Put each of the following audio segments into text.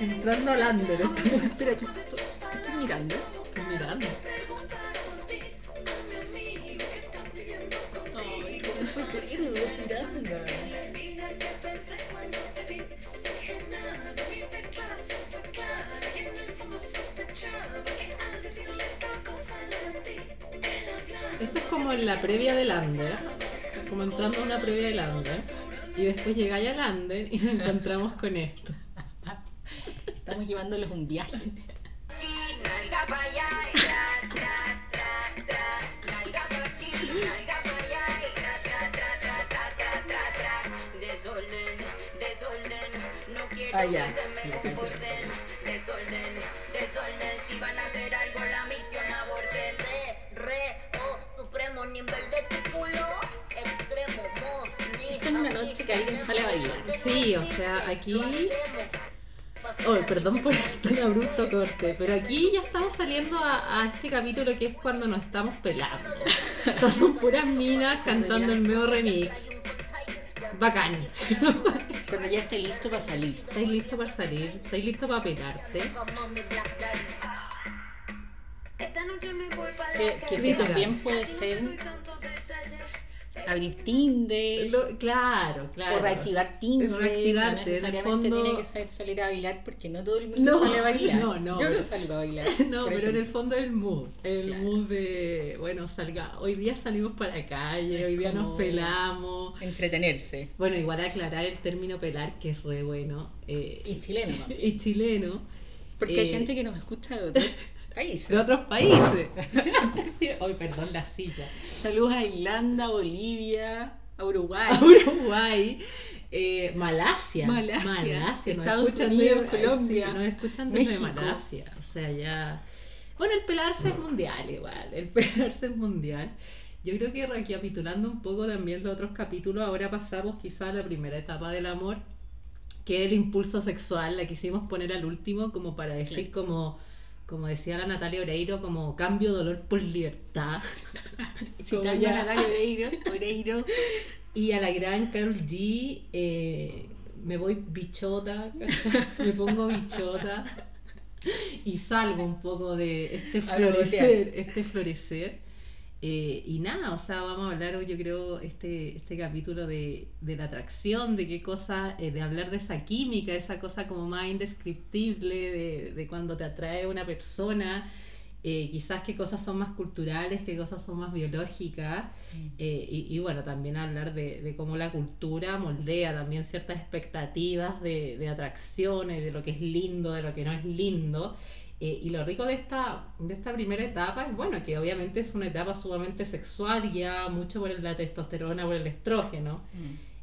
Entrando al under, estoy, Espera, ¿qué estoy, mirando? estoy mirando. Ay, ¿cómo fue? Mirando. Esto es como en la previa del under, como entrando a una previa del under. Y después llegáis al under y nos encontramos con esto. Llevándolos un viaje. Ah, ya, sí. Desorden, desorden, si van a hacer algo la misión. Re, re, oh, supremo nivel de tu culo. Extremo, mo, Esta es una noche que alguien sale a bailar. Sí, o sea, aquí. Oh, perdón por tan abrupto corte, pero aquí ya estamos saliendo a, a este capítulo que es cuando nos estamos pelando. Sea, son puras minas cantando el nuevo remix. Bacán. Cuando ya esté listo para salir. ¿Estáis listos para salir? ¿Estáis listos para pelarte? Que, que Literal. también puede ser abrir Tinder Lo- claro, claro. o reactivar Tinder. Reactivarte, no necesariamente fondo- tiene que saber salir a bailar porque no todo el mundo No, sale a bailar. no, no, Yo pero- no salgo a bailar. No, pero en el fondo el mood, el Claro. mood de, bueno, salga, hoy día salimos para la calle, Es hoy día nos pelamos. Entretenerse. Bueno, igual aclarar el término pelar, que es re bueno, eh, Y chileno también. y chileno, Porque hay Eh, gente que nos escucha de otros países. de otros países. Hoy, perdón, la silla. Saludos a Irlanda, Bolivia, a Uruguay. Uruguay, eh, Malasia. Malasia, Malasia, nos Estados escuchan Unidos, Colombia, sí, nos escuchan desde México. Malasia. O sea, ya. Bueno, el pelarse es mundial igual. El pelarse es mundial. Yo creo que recapitulando un poco también los otros capítulos, ahora pasamos quizá a la primera etapa del amor, que es el impulso sexual, la quisimos poner al último como para decir como, como decía la Natalia Oreiro, como cambio dolor por libertad. Citando a Natalia Oreiro, Oreiro. y a la gran Carol G, eh, me voy bichota, me pongo bichota y salgo un poco de este florecer, este florecer. Eh, y nada, o sea, vamos a hablar, yo creo, este, este capítulo de, de la atracción, de qué cosa, eh, de hablar de esa química, esa cosa como más indescriptible, de, de cuando te atrae una persona, eh, quizás qué cosas son más culturales, qué cosas son más biológicas. Eh, y, y bueno, también hablar de, de cómo la cultura moldea también ciertas expectativas de, de atracciones, de lo que es lindo, de lo que no es lindo. Eh, y lo rico de esta, de esta primera etapa es, bueno, que obviamente es una etapa sumamente sexual, ya mucho por la testosterona, por el estrógeno.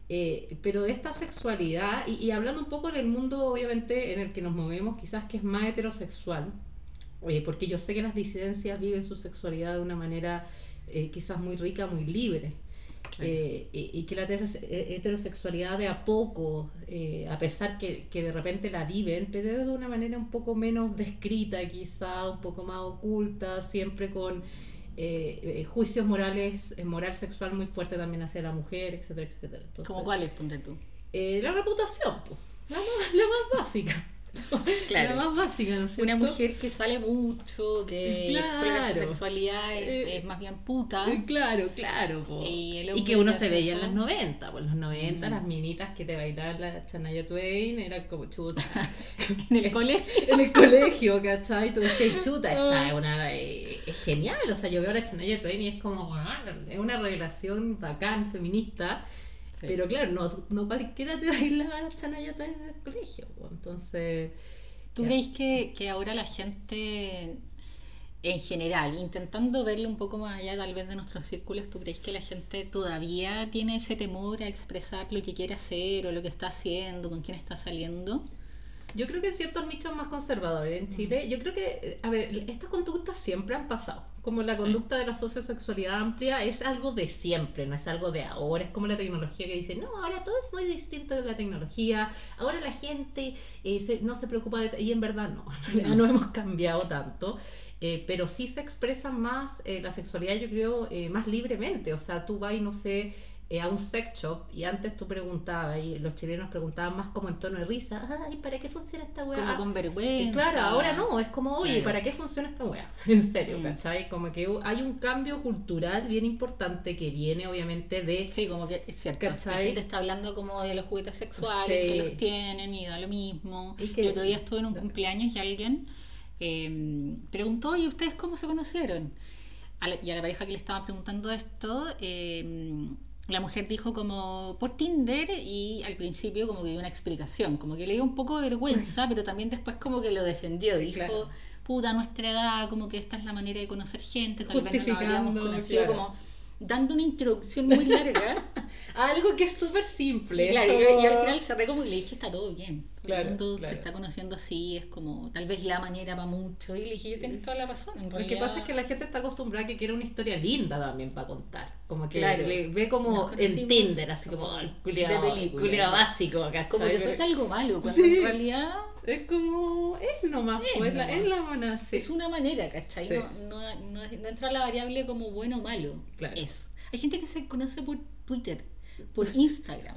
Eh, pero de esta sexualidad, y, y hablando un poco del mundo obviamente en el que nos movemos, quizás que es más heterosexual, eh, porque yo sé que las disidencias viven su sexualidad de una manera eh, quizás muy rica, muy libre. Claro. Eh, y, y que la eh, heterosexualidad de a poco, eh, a pesar que, que de repente la viven, pero de una manera un poco menos descrita, quizá un poco más oculta, siempre con eh, eh, juicios morales, moral sexual muy fuerte también hacia la mujer, etcétera, etcétera. Entonces, ¿Cómo cuáles, ponte tú? la reputación, pues, la, más- la más básica. Claro. La más básica, ¿no es Una mujer que sale mucho, que explora su Claro. sexualidad, es, Eh, es más bien puta. Eh, Claro, claro. Y que uno se veía en los 90, pues en los 90 Mm. las minitas que te bailaban la Chanaya Twain eran como chuta. En el colegio. en el colegio, ¿cachai? Tú decías, chuta, esta Ah. es una eh, es genial, o sea, yo veo a la Chanaya Twain y es como, bueno, es una revelación bacán, feminista, Sí. pero claro, no, no cualquiera te bailaba la Chanaya Twain en el colegio, pues, entonces... ¿Tú ya. crees que, que ahora la gente, en general, intentando verlo un poco más allá tal vez de nuestros círculos, ¿tú crees que la gente todavía tiene ese temor a expresar lo que quiere hacer o lo que está haciendo, con quién está saliendo? Yo creo que en ciertos nichos más conservadores en Chile, yo creo que, eh, a ver, estas conductas siempre han pasado. Como la Sí. conducta de la sociosexualidad amplia es algo de siempre, no es algo de ahora. Es como la tecnología que dice, no, ahora todo es muy distinto de la tecnología, ahora la gente eh, se- no se preocupa de... Y en verdad no, en realidad no hemos cambiado tanto. eh, pero sí se expresa más eh, la sexualidad, yo creo, eh, más libremente. O sea, tú vas y no sé, eh, a un sex shop y antes tú preguntabas y los chilenos preguntaban más como en tono de risa, ay, ¿para qué funciona esta weá? Como con Y vergüenza. claro, ahora no, es como, oye, Claro. ¿para qué funciona esta weá? En serio, Mm. ¿cachai? Como que hay un cambio cultural bien importante que viene obviamente de... Sí, como que es cierto. ¿Cachai? La gente está hablando como de los juguetes sexuales, Sí. que los tienen y da lo mismo. Y que- El otro día estuve en un cumpleaños y alguien eh, preguntó, ¿y ustedes cómo se conocieron? A la- y a la pareja que le estaba preguntando esto, eh, la mujer dijo como por Tinder y al principio como que dio una explicación, como que le dio un poco de vergüenza, pero también después como que lo defendió, dijo... Claro. Puta, a nuestra edad, como que esta es la manera de conocer gente, tal vez no nos habíamos conocido, claro. como dando una introducción muy larga. Algo que es súper simple. Y, claro, y- al final cerré como y le dije, está todo bien. Claro, el mundo claro. se está conociendo así, es como tal vez la manera va mucho. Y le dije, yo tienes toda la razón. En Lo que pasa es que la gente está acostumbrada a que quiere una historia linda también para contar. Como que Claro. le ve como en Tinder, así como como culiado, culiado básico, ¿cachai? como que fuese algo malo, cuando Sí. en realidad Es como, es nomás, Es pues, la- nomás. es la mona, sí. es una manera, ¿cachai? Sí. No, no, no, no entra la variable como bueno o malo. Claro. Es. Hay gente que se conoce por Twitter, por Instagram.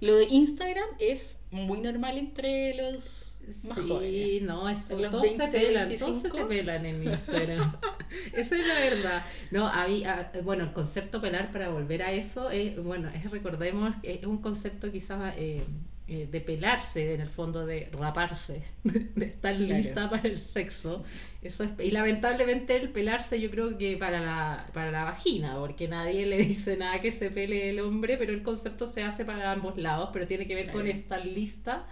Lo de Instagram es muy normal entre los más sí, jóvenes. no, eso, los todos se 20, pelan, todos se 25. te pelan en Instagram. Esa es la verdad. No, había, bueno, el concepto pelar, para volver a eso, es, bueno, es, recordemos, que es un concepto quizás eh, eh, de pelarse, en el fondo de raparse, de estar Claro. lista para el sexo. Eso es, y lamentablemente el pelarse yo creo que para la, para la vagina, porque nadie le dice nada que se pele el hombre, pero el concepto se hace para ambos lados, pero tiene que ver con estar lista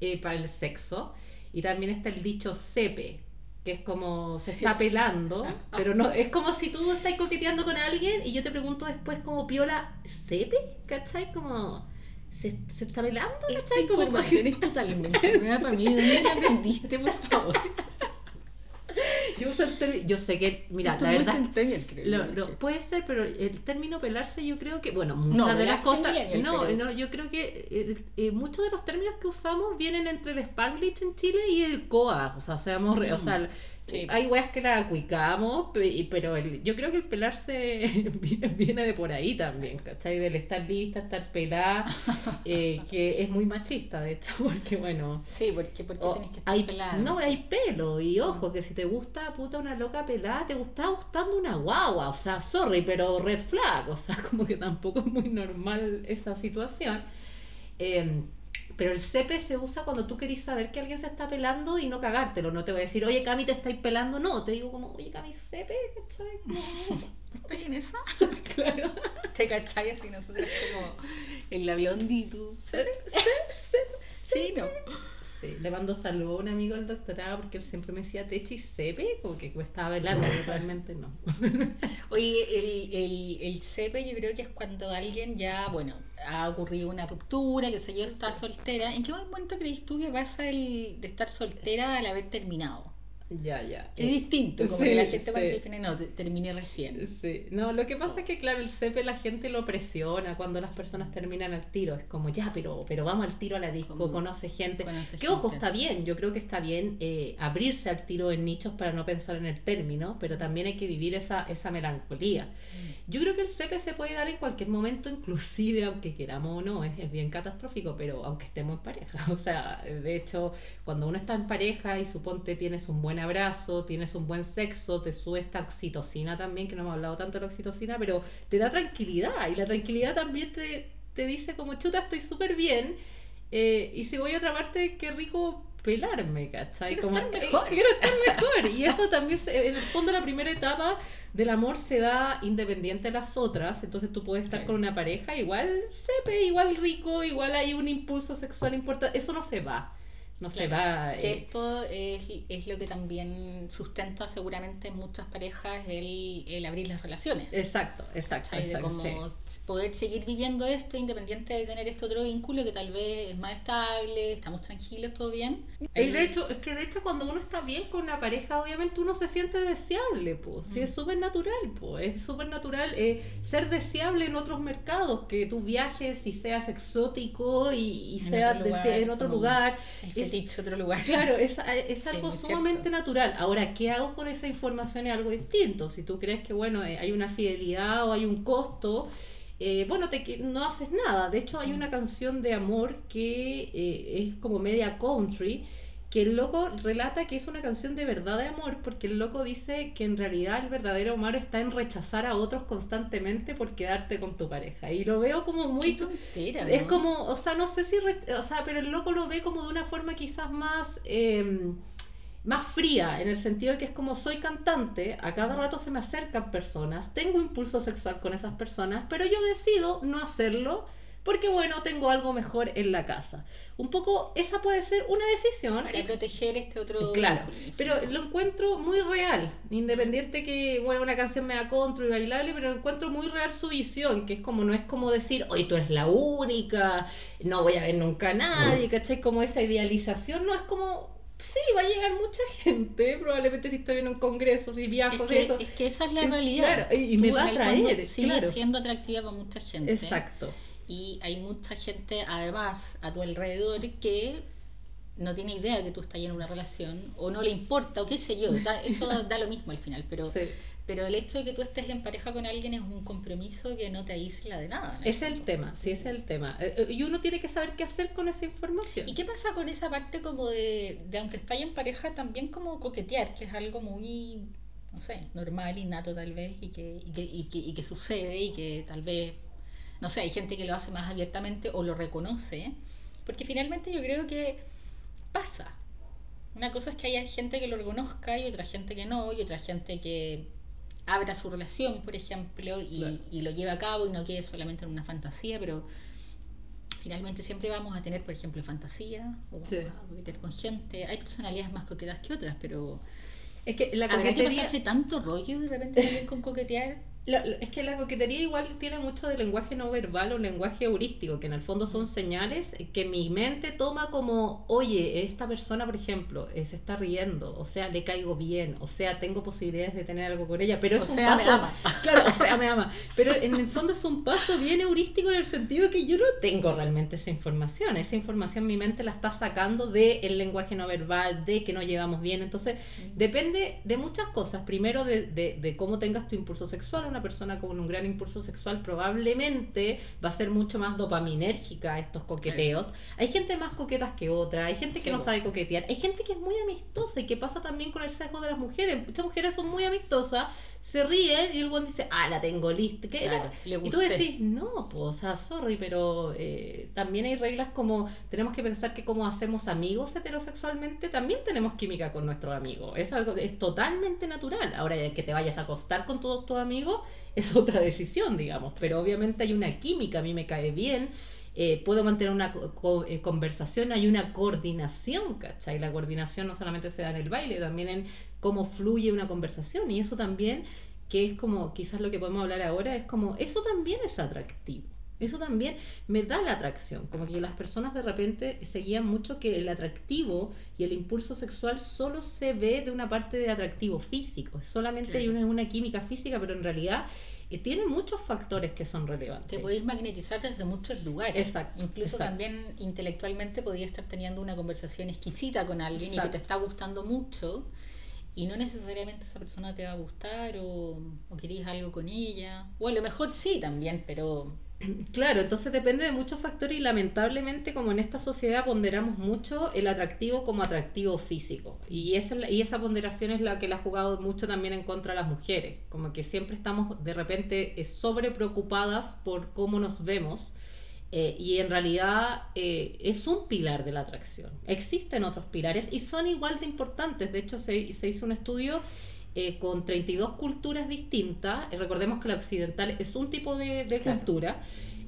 eh, para el sexo. Y también está el dicho sepe, que es como se está pelando, pero no, es como si tú estás coqueteando con alguien y yo te pregunto después como piola, ¿sepe? ¿Cachai? Como, ¿se, se está pelando? Esta ¿Cachai? Como información es totalmente nueva para mí. ¿Dónde la aprendiste, por favor? yo, el yo sé que, mira, Esto la verdad... creo Lo, lo- puede ser, pero el término pelarse yo creo que, bueno, muchas No, de las cosas, no, no, yo creo que eh, eh, muchos de los términos que usamos vienen entre el spanglish en Chile y el coa, o sea, seamos, re- o sea, Mm, sí. hay weas que la cuicamos, pero el- yo creo que el pelarse viene, de por ahí también, ¿cachai? Del estar lista, estar pelada, eh, que es muy machista, de hecho, porque bueno, Sí, porque, porque o tenés que estar hay, pelada. no, hay pelo, y ojo, que si te gusta puta una loca pelada, te está gustando una guagua, o sea, sorry, pero red flag, o sea, como que tampoco es muy normal esa situación. Eh, pero el CP se usa cuando tú querís saber que alguien se está pelando y no cagártelo, no te voy a decir, oye Cami, te estáis pelando, no, te digo como, oye Cami, CP, ¿cachai? Como, ¿Estoy en esa? claro. ¿Te cachai? Así nosotros como en la blondie, tú. Sí, no. Sí, le mando saludo a un amigo del doctorado porque él siempre me decía Techi CP, como que estaba velando, pero realmente no. Oye, el, el, el CP yo creo que es cuando alguien ya, bueno, ha ocurrido una ruptura, que sé yo, está soltera. ¿En qué momento crees tú que pasa el de estar soltera al haber terminado? Ya, ya. Es distinto, como Sí, que la gente sí. parece que no, te- terminé recién. Sí, no, lo que pasa es que, claro, el CP la gente lo presiona cuando las personas terminan al tiro. Es como, ya, pero, pero vamos al tiro a la disco, Como- conoce gente. conoce que ojo, está bien, yo creo que está bien eh, abrirse al tiro en nichos para no pensar en el término, pero también hay que vivir esa, esa melancolía. Yo creo que el CP se puede dar en cualquier momento, inclusive aunque queramos o no, es, es bien catastrófico, pero aunque estemos en pareja. O sea, de hecho, cuando uno está en pareja y suponte tienes un buen abrazo, tienes un buen sexo, te sube esta oxitocina también, que no hemos hablado tanto de la oxitocina, pero te da tranquilidad y la tranquilidad también te, te dice como chuta, estoy súper bien. eh, y si voy a otra parte, qué rico pelarme, ¿cachai? Quiero Como, estar eh, mejor. quiero estar mejor. Y eso también, se- en el fondo, la primera etapa del amor se da independiente de las otras. Entonces tú puedes estar con una pareja, igual sepe, igual rico, igual hay un impulso sexual importante. Eso no se va. No se va. Que eh, esto es, es lo que también sustenta seguramente en muchas parejas el, el abrir las relaciones. Exacto, exacto. De exacto como sí. poder seguir viviendo esto independiente de tener este otro vínculo que tal vez es más estable, estamos tranquilos, todo bien. Y de hecho, es que de hecho cuando uno está bien con una pareja, obviamente uno se siente deseable, pues. Sí, Mm. es súper natural, pues. Es súper natural eh, ser deseable en otros mercados, que tú viajes y seas exótico y, y En seas otro lugar, en otro lugar. Es- fetiche, otro lugar. Claro, es, es Sí, algo cierto. sumamente natural. Ahora, ¿qué hago con esa información? Es algo distinto. Si tú crees que, bueno, eh, hay una fidelidad o hay un costo, eh, bueno, te, no haces nada. De hecho, hay una canción de amor que eh, es como media country, que el loco relata que es una canción de verdad de amor, porque el loco dice que en realidad el verdadero amor está en rechazar a otros constantemente por quedarte con tu pareja. Y lo veo como muy... Es como, o sea, no sé si, o sea, pero el loco lo ve como de una forma quizás más, eh, más fría, en el sentido de que es como soy cantante, a cada rato se me acercan personas, tengo impulso sexual con esas personas, pero yo decido no hacerlo porque, bueno, tengo algo mejor en la casa. Un poco, esa puede ser una decisión. Para y- proteger este otro. Claro, pero lo encuentro muy real, independiente que, bueno, una canción me da contra y bailable, pero encuentro muy real su visión, que es como, no es como decir, oye, tú eres la única, no voy a ver nunca a nadie, ¿cachai? Como esa idealización, no, es como, sí, va a llegar mucha gente, probablemente si estoy en un congreso, si viajo, Es si que, eso. es que esa es la Eh, realidad. claro, y- y me va a atraer, Sigues claro. siendo atractiva para mucha gente. Exacto. Y hay mucha gente, además, a tu alrededor que no tiene idea que tú estás en una relación o no le importa o qué sé yo. da- eso da lo mismo al final. Pero, Sí. pero el hecho de que tú estés en pareja con alguien es un compromiso que no te aísla de nada. el Ese es el tema, sí, ese es el tema. Y uno tiene que saber qué hacer con esa información. ¿Y qué pasa con esa parte como de, de aunque estáis en pareja, también como coquetear, que es algo muy, no sé, normal, innato tal vez, y que, y que, y que, y que sucede y que tal vez, no sé, hay gente que lo hace más abiertamente o lo reconoce, porque finalmente yo creo que pasa. Una cosa es que haya gente que lo reconozca y otra gente que no, y otra gente que abra su relación, por ejemplo, y, Claro. y lo lleve a cabo y no quede solamente en una fantasía, pero finalmente siempre vamos a tener, por ejemplo, fantasía, o vamos Sí. a coquetear con gente. Hay personalidades más coquetas que otras, pero Es que la ¿habrá que coquetería... pasarse tanto rollo de repente también con coquetear? La- es que la coquetería igual tiene mucho de lenguaje no verbal o lenguaje heurístico, que en el fondo son señales que mi mente toma como, oye, esta persona, por ejemplo, eh, se está riendo, o sea, le caigo bien, o sea, tengo posibilidades de tener algo con ella, pero es O un sea, me paso, ama. claro, o sea, me ama, pero en el fondo es un paso bien heurístico en el sentido de que yo no tengo realmente esa información, esa información mi mente la está sacando del lenguaje no verbal, de que no llevamos bien, entonces Depende de muchas cosas. Primero, de, de- de cómo tengas tu impulso sexual. Una persona con un gran impulso sexual probablemente va a ser mucho más dopaminérgica a estos coqueteos. Hay gente más coquetas que otra. Hay gente que Sí, no sabe coquetear. Hay gente que es muy amistosa y que pasa también con el sesgo de las mujeres. Muchas mujeres son muy amistosas, se ríen y el buen dice, ah, la tengo lista. Y tú decís, no, pues, o sea, sorry, pero eh, también hay reglas como, tenemos que pensar que como hacemos amigos heterosexualmente, también tenemos química con nuestros amigos. Es algo, es totalmente natural. Ahora, que te vayas a acostar con todos tus amigos es otra decisión, digamos, pero obviamente hay una química, a mí me cae bien. eh, puedo mantener una co- eh, conversación, hay una coordinación, ¿cachai? La coordinación no solamente se da en el baile, también en cómo fluye una conversación y eso también que es como, quizás lo que podemos hablar ahora, es como, eso también es atractivo. Eso también me da la atracción, como que las personas de repente se guían mucho que el atractivo y el impulso sexual solo se ve de una parte de atractivo físico, solamente hay una, una química física, pero en realidad eh, tiene muchos factores que son relevantes. Te podéis magnetizar desde muchos lugares. Exacto, Incluso exacto. también intelectualmente podías estar teniendo una conversación exquisita con alguien y que te está gustando mucho y no necesariamente esa persona te va a gustar o, o querías algo con ella. O a lo mejor sí también, pero Claro, entonces depende de muchos factores y lamentablemente como en esta sociedad ponderamos mucho el atractivo como atractivo físico. Y esa, es la- y esa ponderación es la que le ha jugado mucho también en contra a las mujeres, como que siempre estamos de repente eh, sobre preocupadas por cómo nos vemos eh, y en realidad eh, es un pilar de la atracción. Existen otros pilares y son igual de importantes, de hecho se hizo un estudio eh, con 32 culturas distintas, Eh, recordemos que la occidental es un tipo de, de Claro. cultura,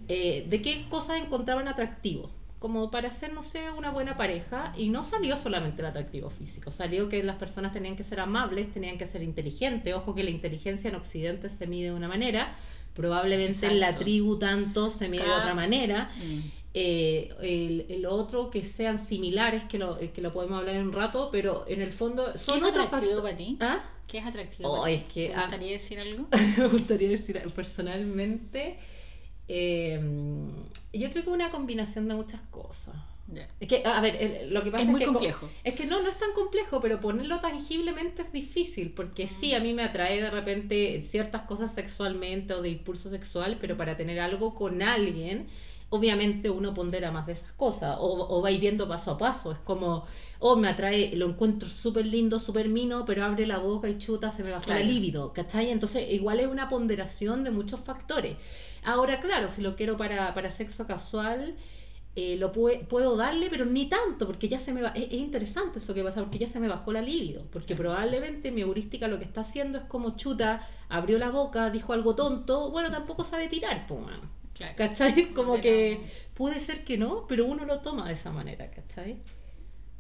eh, de qué cosas encontraban atractivos, como para ser, no sé, una buena pareja, y no salió solamente el atractivo físico, salió que las personas tenían que ser amables, tenían que ser inteligentes, ojo que la inteligencia en Occidente se mide de una manera, probablemente en la tribu tanto se mide de otra manera, mm, eh, el, el otro que sean similares, que lo, que lo podemos hablar en un rato, pero en el fondo ¿qué son es otros atractivo para ti? ¿Ah? ¿Qué es atractivo Oh, para es que, ¿Te ah, gustaría decir algo? me gustaría decir personalmente, eh, yo creo que una combinación de muchas cosas. Es que, a ver, lo que pasa Es es, muy que co- complejo. es que no, no es tan complejo, pero ponerlo tangiblemente es difícil, porque sí, a mí me atrae de repente ciertas cosas sexualmente o de impulso sexual, pero para tener algo con alguien, obviamente uno pondera más de esas cosas, o, o va ir viendo paso a paso, es como, oh, me atrae, lo encuentro súper lindo, súper mino, pero abre la boca y chuta, se me bajó Claro. la libido, ¿cachai? Entonces, igual es una ponderación de muchos factores. Ahora, claro, si lo quiero para, para sexo casual, eh, lo pue- puedo darle, pero ni tanto, porque ya se me va. Es, es interesante eso que pasa, porque ya se me bajó la libido. Porque probablemente mi heurística lo que está haciendo es como chuta, abrió la boca, dijo algo tonto, bueno, tampoco sabe tirar, pues. Claro. ¿cachai? Como Pero- que puede ser que no, pero uno lo toma de esa manera, ¿cachai?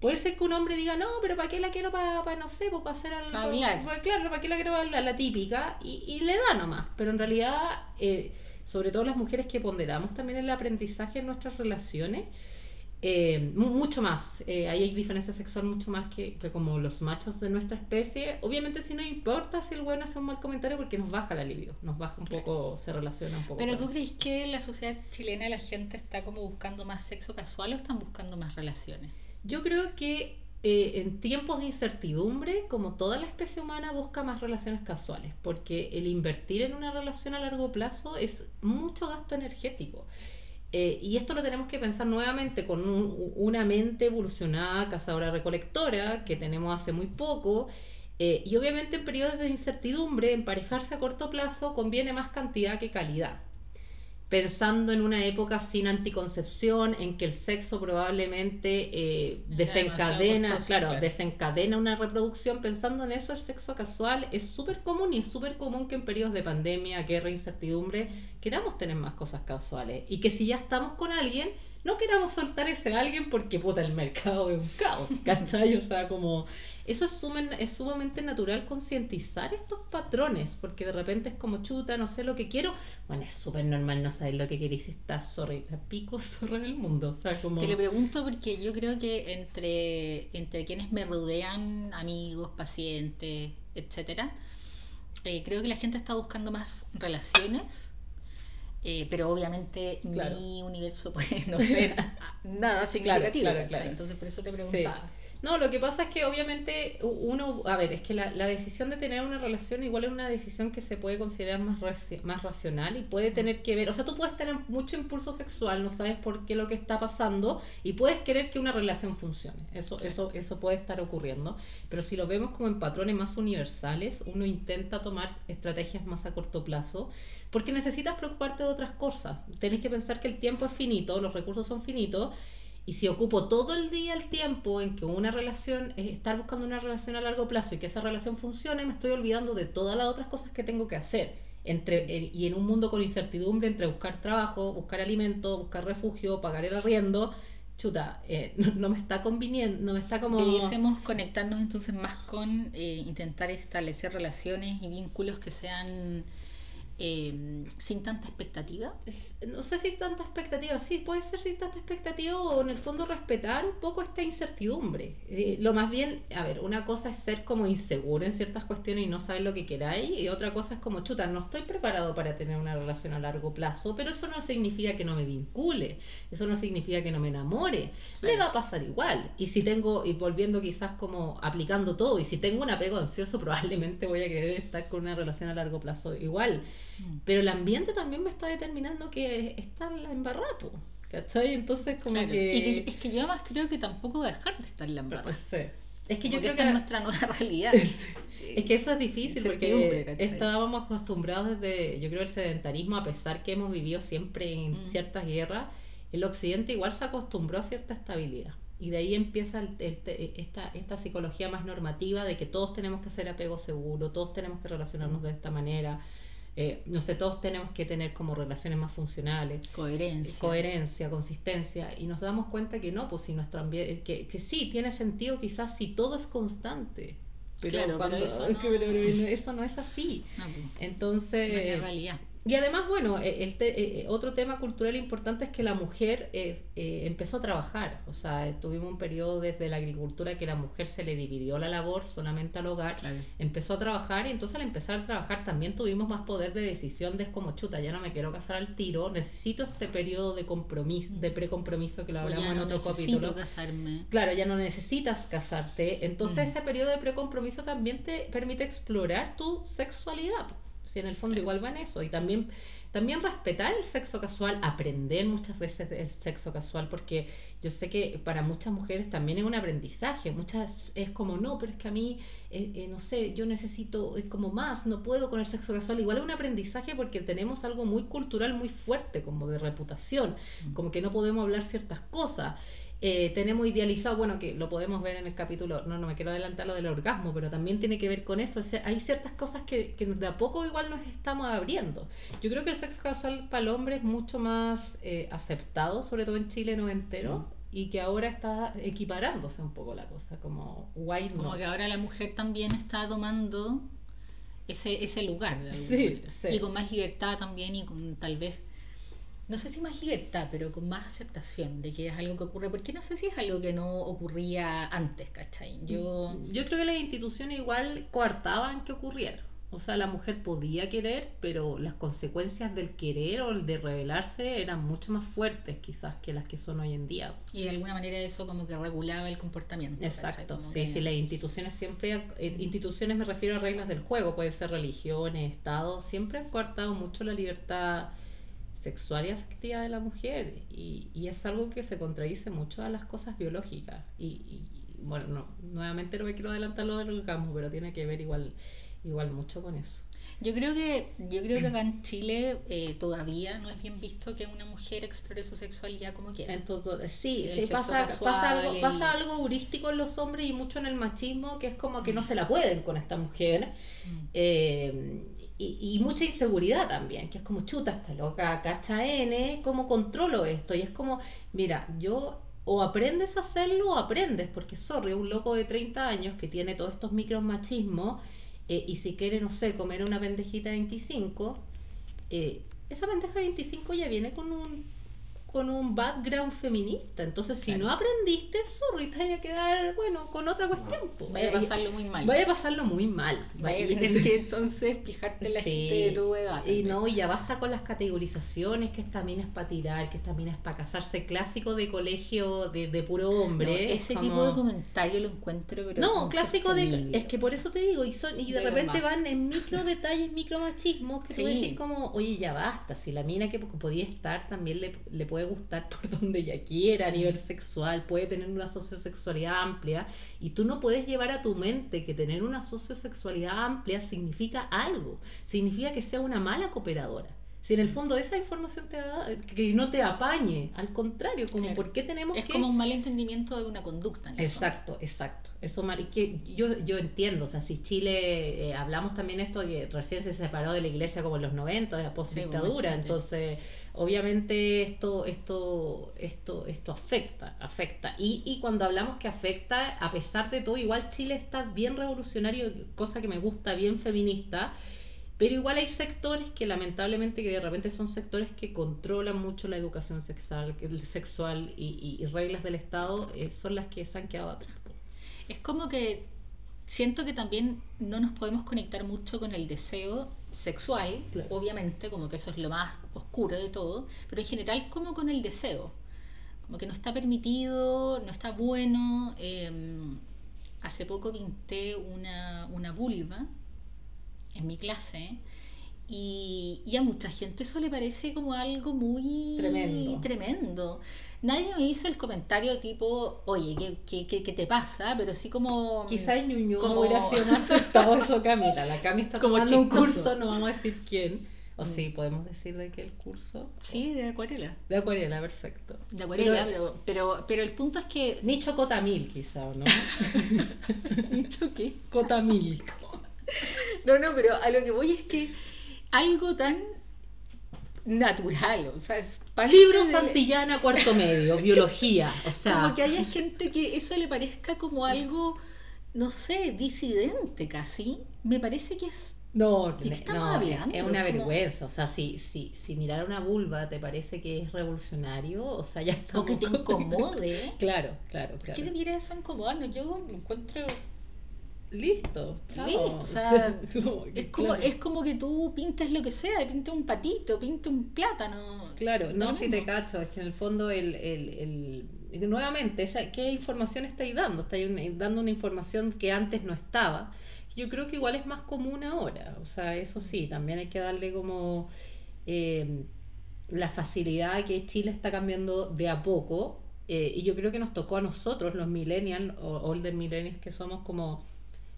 Puede ser que un hombre diga, no, pero ¿para qué la quiero para, no sé, pues para hacer algo? Pa' hablar. pa- claro, ¿para qué la quiero para la, la típica? Y, y le da nomás. Pero en realidad, eh, sobre todo las mujeres que ponderamos también el aprendizaje en nuestras relaciones, eh, mu- mucho más. Eh, ahí hay diferencia sexual mucho más que, que como los machos de nuestra especie. Obviamente, si no importa si el bueno hace un mal comentario, porque nos baja la libido, nos baja un poco, se relaciona un poco. Pero tú crees que en la sociedad chilena la gente está como buscando más sexo casual o están buscando más relaciones? Yo creo que eh, en tiempos de incertidumbre, como toda la especie humana busca más relaciones casuales, porque el invertir en una relación a largo plazo es mucho gasto energético. Eh, y esto lo tenemos que pensar nuevamente con un- una mente evolucionada, cazadora-recolectora, que tenemos hace muy poco. eh, y obviamente en periodos de incertidumbre, emparejarse a corto plazo conviene más cantidad que calidad pensando en una época sin anticoncepción, en que el sexo probablemente eh, desencadena, claro. desencadena una reproducción, pensando en eso, el sexo casual es súper común y es súper común que en periodos de pandemia, guerra, incertidumbre, queramos tener más cosas casuales y que si ya estamos con alguien, no queramos soltar ese alguien porque puta el mercado es un caos, ¿cachai? O sea, como eso es, sumen- es sumamente natural concientizar estos patrones, porque de repente es como chuta, no sé lo que quiero. Bueno, es súper normal no saber lo que querés, estás zorra, pico zorra en el mundo. O sea, como. Te lo pregunto porque yo creo que entre, entre quienes me rodean, amigos, pacientes, etcétera, eh, creo que la gente está buscando más relaciones, eh, pero obviamente Claro. mi universo puede no ser nada significativo. claro. Entonces por eso te Sí. No, lo que pasa es que obviamente uno, a ver, es que la, la decisión de tener una relación igual es una decisión que se puede considerar más, raci- más racional y puede tener que ver, o sea, tú puedes tener mucho impulso sexual, no sabes por qué lo que está pasando y puedes querer que una relación funcione, eso, eso, eso puede estar ocurriendo, pero si lo vemos como en patrones más universales, uno intenta tomar estrategias más a corto plazo porque necesitas preocuparte de otras cosas, tenés que pensar que el tiempo es finito, los recursos son finitos y si ocupo todo el día el tiempo en que una relación, es estar buscando una relación a largo plazo y que esa relación funcione, me estoy olvidando de todas las otras cosas que tengo que hacer. Entre, el- y en un mundo con incertidumbre entre buscar trabajo, buscar alimento, buscar refugio, pagar el arriendo, chuta, eh, no, no me está conviniendo, no me está como... Debiésemos conectarnos entonces más con eh, intentar establecer relaciones y vínculos que sean eh, sin tanta expectativa. No sé si es tanta expectativa, sí, puede ser sin tanta expectativa o en el fondo respetar un poco esta incertidumbre. Eh, lo más bien, a ver, una cosa es ser como inseguro en ciertas cuestiones y no saber lo que queráis, y otra cosa es como, chuta, no estoy preparado para tener una relación a largo plazo, pero eso no significa que no me vincule, eso no significa que no me enamore, le va a pasar igual. Y si tengo, y volviendo quizás como aplicando todo, y si tengo un apego ansioso, probablemente voy a querer estar con una relación a largo plazo igual. Pero el ambiente también me está determinando que está en la embarrada, po, ¿cachai? Entonces como Claro. que... Y que- es que yo además creo que tampoco va a dejar de estar en la embarrada. Sé. Es que Como yo creo que... es nuestra nueva realidad. Es que eso es difícil porque estábamos acostumbrados desde, yo creo, el sedentarismo, a pesar que hemos vivido siempre en Mm. ciertas guerras, el occidente igual se acostumbró a cierta estabilidad. Y de ahí empieza el- el- esta, esta psicología más normativa de que todos tenemos que ser apego seguro, todos tenemos que relacionarnos de esta manera, eh, no sé, todos tenemos que tener como relaciones más funcionales Coherencia. coherencia, consistencia, y nos damos cuenta que no, pues si nuestro ambiente, que, que sí, tiene sentido quizás si todo es constante, pero, Claro, pero cuando- eso es que- no- pero- pero eso no es así. No, pues, Entonces, no es realidad. Y además, bueno, eh, el te- eh, otro tema cultural importante es que la mujer eh, eh, empezó a trabajar. O sea, tuvimos un periodo desde la agricultura que la mujer se le dividió la labor solamente al hogar. Claro. Empezó a trabajar y entonces al empezar a trabajar también tuvimos más poder de decisión de es como chuta, ya no me quiero casar al tiro, necesito este periodo de compromiso, de precompromiso que lo O hablamos ya en no otro necesito capítulo. casarme. Claro, ya no necesitas casarte. Entonces Mm. ese periodo de precompromiso también te permite explorar tu sexualidad. Si en el fondo igual va en eso. Y también, también respetar el sexo casual, aprender muchas veces del sexo casual, porque yo sé que para muchas mujeres también es un aprendizaje. Muchas es como, no, pero es que a mí, eh, eh, no sé, yo necesito eh, como más, no puedo con el sexo casual. Igual es un aprendizaje porque tenemos algo muy cultural, muy fuerte, como de reputación, como que no podemos hablar ciertas cosas. Eh, tenemos idealizado, bueno, que lo podemos ver en el capítulo, no, no me quiero adelantar lo del orgasmo, pero también tiene que ver con eso. O sea, hay ciertas cosas que, que de a poco igual nos estamos abriendo. Yo creo que el sexo casual para el hombre es mucho más eh, aceptado, sobre todo en Chile noventero, y que ahora está equiparándose un poco la cosa, como why Como que ahora la mujer también está tomando ese, ese lugar. de Sí, sí. Y con más libertad también y con tal vez, no sé si más libertad, pero con más aceptación de que es algo que ocurre. Porque no sé si es algo que no ocurría antes, ¿cachai? Yo... Yo creo que las instituciones igual coartaban que ocurriera. O sea, la mujer podía querer, pero las consecuencias del querer o el de rebelarse eran mucho más fuertes quizás que las que son hoy en día. Y de alguna manera eso como que regulaba el comportamiento. Exacto, sí, que- sí, las instituciones siempre, en instituciones me refiero a reglas del juego, puede ser religiones, estados, siempre han coartado mucho la libertad sexual y afectiva de la mujer y, y es algo que se contradice mucho a las cosas biológicas y, y- y, bueno, no, nuevamente no me quiero adelantar lo del orgasmo, pero tiene que ver igual, igual mucho con eso. Yo creo que yo creo que acá en Chile eh, todavía no es bien visto que una mujer explore su sexualidad como quiera. Entonces, sí, El sí sexo pasa, casual, pasa, algo, el- pasa algo heurístico en los hombres y mucho en el machismo, que es como que no se la pueden con esta mujer. Mm. Eh, y, mucha inseguridad también, que es como chuta esta loca, cacha N, ¿cómo controlo esto? Y es como, mira, yo o aprendes a hacerlo o aprendes, porque sorry, un loco de 30 años que tiene todos estos micros machismos eh, y si quiere, no sé, comer una pendejita de 25, eh, esa pendeja de 25 ya viene con un con un background feminista. Entonces, si no aprendiste, sorry, te vaya a quedar, bueno, con otra cuestión. po. Vaya a pasarlo muy mal. Vaya a pasarlo muy mal. Vaya a tener que entonces fijarte en la Sí. gente de tu edad. Y no, ya basta con las categorizaciones, que esta mina es para tirar, que esta mina es para casarse, clásico de colegio de, de puro hombre. No, ese como- tipo de comentario lo encuentro, pero No, clásico de... Es que por eso te digo, y, son, y de, repente van en micro detalles, micro machismos, que tú Sí. decís como, oye, ya basta, si la mina que podía estar también le, le puede gustar por donde ella quiera a Mm. nivel sexual, puede tener una sociosexualidad amplia, y tú no puedes llevar a tu mente que tener una sociosexualidad amplia significa algo, significa que sea una mala cooperadora. Si en el fondo esa información te da, que no te apañe, al contrario, como Claro. por qué tenemos Es que... como un mal entendimiento de una conducta. en el fondo. Exacto, exacto. Eso, que yo, yo entiendo, o sea, si Chile, eh, hablamos también esto que recién se separó de la iglesia como en los 90, de post dictadura, imagínate. entonces obviamente esto, esto, esto, esto afecta, afecta. Y, y cuando hablamos que afecta, a pesar de todo, igual Chile está bien revolucionario, cosa que me gusta, bien feminista, pero igual hay sectores que lamentablemente que de repente son sectores que controlan mucho la educación sexual, sexual y, y- y reglas del Estado, eh, son las que se han quedado atrás. Es como que siento que también no nos podemos conectar mucho con el deseo sexual, Claro. obviamente, como que eso es lo más oscuro de todo, pero en general como con el deseo, como que no está permitido, no está bueno. eh, hace poco pinté una, una vulva en mi clase y, y a mucha gente eso le parece como algo muy Tremendo. tremendo. Nadie me hizo el comentario tipo, oye, ¿qué, qué, qué, qué te pasa? Pero sí como... Quizás Ñuñoa como- hubiera sido más aceptado eso, Camila. La Cami está Como tomando un curso, no vamos a decir quién. O Mm. sí, podemos decir de qué el curso. Sí, de acuarela. De acuarela, perfecto. De acuarela, Pero- pero, pero, pero el punto es que... Nicho Cotamil, quizá, ¿o no? ¿Nicho qué? Cotamil. No, no, pero a lo que voy es que algo tan natural, o sea, es parte Libro de- Santillana, cuarto medio, biología. O sea, Como que haya gente que eso le parezca como algo, no sé, disidente casi, me parece que es No, ¿De qué estamos no, hablando? es una vergüenza. O sea, si, si, si mirar una vulva te parece que es revolucionario, o sea, ya O estamos... que te incomode. Claro, claro, ¿Por claro. qué debiera eso incomodarnos? Yo lo encuentro. Listo, chao. Listo, o sea, como que Es como, claro. es como que tú pintes lo que sea, pintes un patito, pintes un plátano. Claro, no, si te cacho, es que en el fondo el, el, el- nuevamente, esa, ¿qué información estáis dando? Estáis dando una información que antes no estaba. Yo creo que igual es más común ahora, o sea, eso sí, también hay que darle como eh, la facilidad que Chile está cambiando de a poco, eh, y yo creo que nos tocó a nosotros, los millennials o older millennials que somos como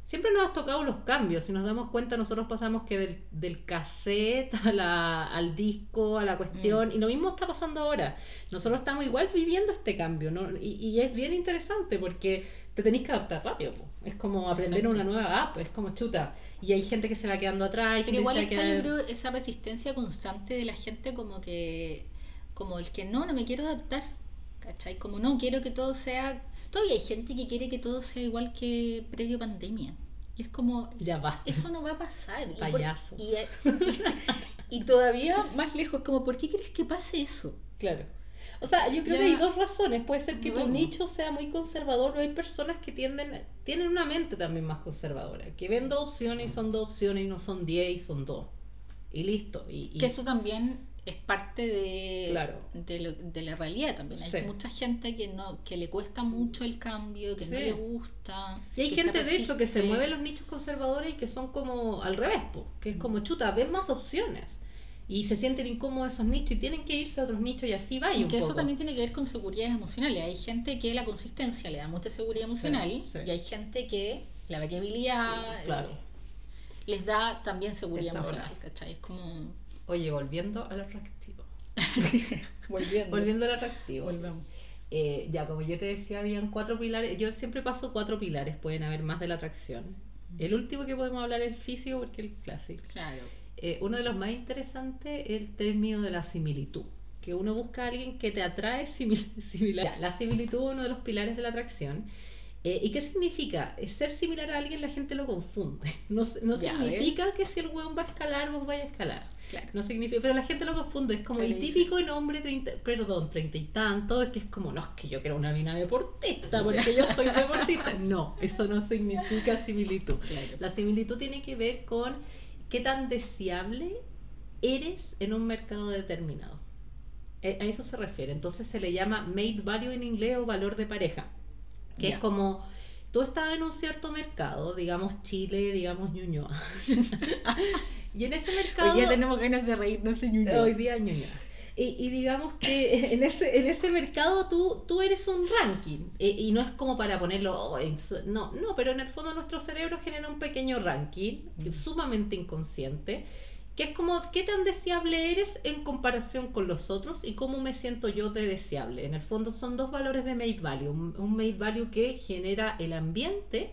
siempre nos ha tocado los cambios. Si nos damos cuenta, nosotros pasamos que del, del cassette a la- al disco, a la cuestión, y lo mismo está pasando ahora. Nosotros estamos igual viviendo este cambio, ¿no? Y, y es bien interesante porque te tenéis que adaptar rápido. po. Es como aprender Exacto. una nueva app, es como chuta. Y hay gente que se va quedando atrás, hay Pero gente igual que se va está, yo quedando... creo, esa resistencia constante de la gente como que, como el que no, no me quiero adaptar, ¿cachai? Como no, quiero que todo sea, todavía hay gente que quiere que todo sea igual que previo pandemia. Y es como, Ya basta. eso no va a pasar. Y por- Payaso. Y, y todavía más lejos, como, ¿por qué crees que pase eso? Claro. O sea, yo creo Ya. que hay dos razones. Puede ser que tu nicho sea muy conservador o hay personas que tienden, tienen una mente también más conservadora, que ven dos opciones y son dos opciones y no son diez y son dos. Y listo. Y, y- Que eso también es parte de, Claro. de, lo- de la realidad también. Hay Sí. mucha gente que no que le cuesta mucho el cambio, que no Sí. le gusta. y hay gente, de hecho, que se mueve en los nichos conservadores y que son como al revés, po, que es como chuta, ven más opciones. Y se sienten incómodos esos nichos y tienen que irse a otros nichos y así va. Y que eso poco. también tiene que ver con seguridades emocionales. Hay gente que la consistencia le da mucha seguridad emocional sí. y hay gente que la variabilidad Claro. eh, les da también seguridad Está emocional. ¿cachai? Es como... Oye, volviendo al atractivo. Volviendo. Volviendo al atractivo. Volvamos. Eh, ya, como yo te decía, habían cuatro pilares. Yo siempre paso cuatro pilares, pueden haber más de la atracción. El último que podemos hablar es el físico, porque es el clásico. Claro. Eh, uno de los más interesantes es el término de la similitud. Que uno busca a alguien que te atrae simil- similar. Ya, la similitud es uno de los pilares de la atracción. Eh, ¿Y qué significa? Ser similar a alguien la gente lo confunde. No, no Ya, significa que si el weón va a escalar, vos vaya a escalar. Claro. No significa, pero la gente lo confunde, es como ¿Qué el dice? típico hombre, 30, perdón, treinta y tanto, es que es como, no, es que yo quiero una mina deportista, porque yo soy deportista. No, eso no significa similitud. Claro. La similitud tiene que ver con qué tan deseable eres en un mercado determinado. Eh, A eso se refiere. Entonces se le llama mate value en inglés o valor de pareja, que Ya. es como tú estás en un cierto mercado, digamos Chile, digamos Ñuñoa. y en ese mercado Hoy día tenemos ganas de reírnos de Ñuñoa. Hoy día Ñuñoa. Y, y digamos que en ese, en ese mercado tú, tú eres un ranking. E- y no es como para ponerlo. oh, no, no, pero en el fondo nuestro cerebro genera un pequeño ranking Mm. sumamente inconsciente. Que es como qué tan deseable eres en comparación con los otros y cómo me siento yo de deseable. En el fondo son dos valores de mate value. Un, un mate value que genera el ambiente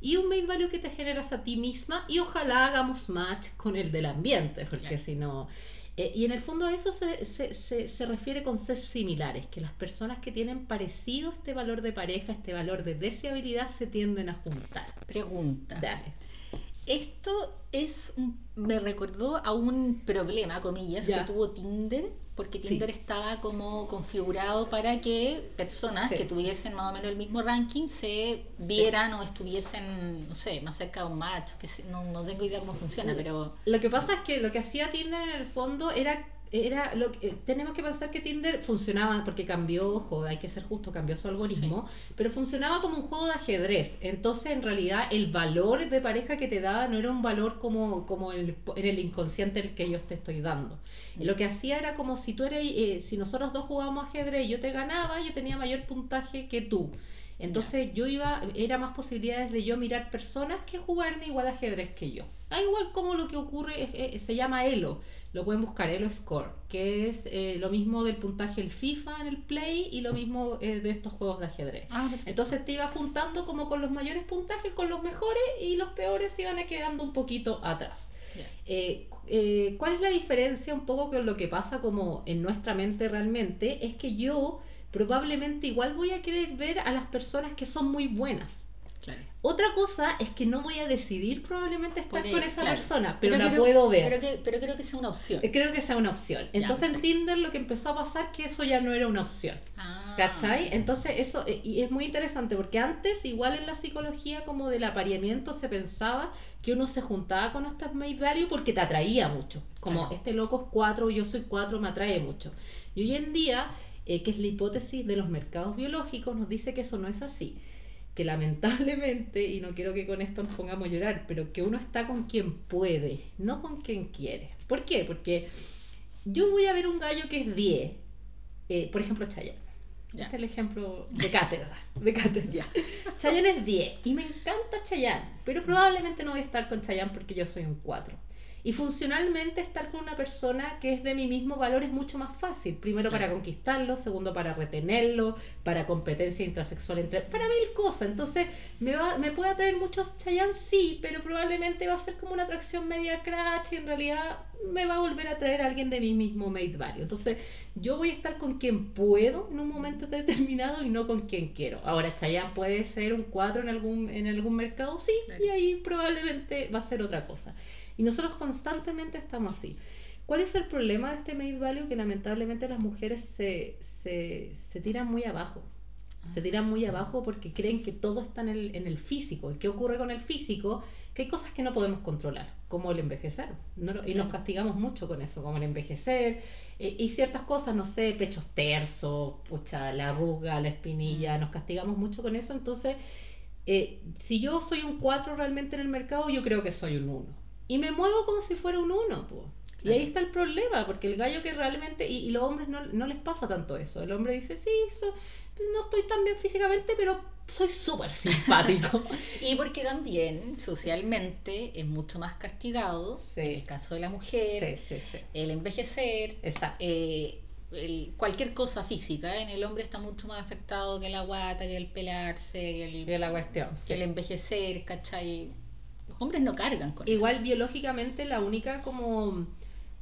y un main value que te generas a ti misma y ojalá hagamos match con el del ambiente, porque Claro. si no... eh, y en el fondo a eso se, se, se, se refiere con ser similares, que las personas que tienen parecido este valor de pareja, este valor de deseabilidad, se tienden a juntar. Pregunta. Dale. Esto es un- me recordó a un problema, comillas, Ya. que tuvo Tinder, porque Sí. Tinder estaba como configurado para que personas Sí, que sí. tuviesen más o menos el mismo ranking se vieran o estuviesen, no sé, más cerca de un match, que se- no, no tengo idea cómo funciona, pero Lo que pasa es que lo que hacía Tinder en el fondo era era lo que, eh, tenemos que pensar que Tinder funcionaba porque cambió, ojo, hay que ser justo, cambió su algoritmo, pero funcionaba como un juego de ajedrez. Entonces, en realidad, el valor de pareja que te daba no era un valor como, como el, en el inconsciente el que yo te estoy dando. Y Lo que hacía era como si tú eres, eh, si nosotros dos jugábamos ajedrez y yo te ganaba, yo tenía mayor puntaje que tú. Entonces yo iba, era más posibilidades de yo mirar personas que jugaran igual ajedrez que yo. Ah, igual como lo que ocurre, se llama Elo, lo pueden buscar, Elo Score, que es eh, lo mismo del puntaje el FIFA en el Play y lo mismo eh, de estos juegos de ajedrez. Ah. Entonces te ibas juntando como con los mayores puntajes, con los mejores y los peores se iban quedando un poquito atrás. Eh, eh, ¿Cuál es la diferencia un poco con lo que pasa como en nuestra mente realmente? Es que yo probablemente igual voy a querer ver a las personas que son muy buenas. Claro. Otra cosa es que no voy a decidir probablemente estar Por con esa claro. persona, pero, la creo- puedo ver. Pero, que, pero creo que sea una opción. Eh, Creo que sea una opción. Ya, Entonces en perfecto. Tinder lo que empezó a pasar que eso ya no era una opción. Ah. ¿Cachai? Entonces eso, eh, y es muy interesante porque antes, igual en la psicología como del apareamiento, se pensaba que uno se juntaba con estas made value porque te atraía mucho. Como Claro. este loco es cuatro, yo soy cuatro, me atrae mucho. Y hoy en día, eh, que es la hipótesis de los mercados biológicos, nos dice que eso no es así. Que lamentablemente, y no quiero que con esto nos pongamos a llorar, pero que uno está con quien puede, no con quien quiere. ¿Por qué? Porque yo voy a ver un gallo que es 10, eh, por ejemplo, Chayanne. Ya. Este es el ejemplo de cátedra. De cátedra. Ya. Chayanne es 10 y me encanta Chayanne, pero probablemente no voy a estar con Chayanne porque yo soy un 4. Y funcionalmente estar con una persona que es de mi mismo valor es mucho más fácil. Primero para conquistarlo, segundo para retenerlo, para competencia intrasexual entre... Para mil cosas. Entonces, ¿me, va, me puede atraer mucho Chayanne? Sí, pero probablemente va a ser como una atracción media crash y en realidad me va a volver a atraer a alguien de mi mismo mate value. Entonces, yo voy a estar con quien puedo en un momento determinado y no con quien quiero. Ahora, Chayanne puede ser un 4 en algún, en algún mercado, sí, Claro. y ahí probablemente va a ser otra cosa. Y nosotros constantemente estamos así. ¿Cuál es el problema de este mate value? Que lamentablemente las mujeres se, se, se tiran muy abajo. Se tiran muy abajo porque creen que todo está en el, en el físico. ¿Y qué ocurre con el físico? Que hay cosas que no podemos controlar, como el envejecer. No y nos castigamos mucho con eso, como el envejecer. eh, y ciertas cosas, no sé, pechos tersos, pucha, la arruga, la espinilla, nos castigamos mucho con eso. Entonces, eh, si yo soy un 4 realmente en el mercado, yo creo que soy un 1. Y me muevo como si fuera un 1, pues. Y ahí está el problema, porque el gallo que realmente, y, y los hombres no, no les pasa tanto eso. El hombre dice, sí, so- no estoy tan bien físicamente, pero soy súper simpático. Y porque también socialmente es mucho más castigado, Sí. en el caso de la mujer, sí, sí, sí. el envejecer, Exacto. eh, el- cualquier cosa física. En el hombre está mucho más aceptado que la guata, que el pelarse, que el, la cuestión. que el envejecer, ¿cachai? Los hombres no cargan con Igual eso. biológicamente la única como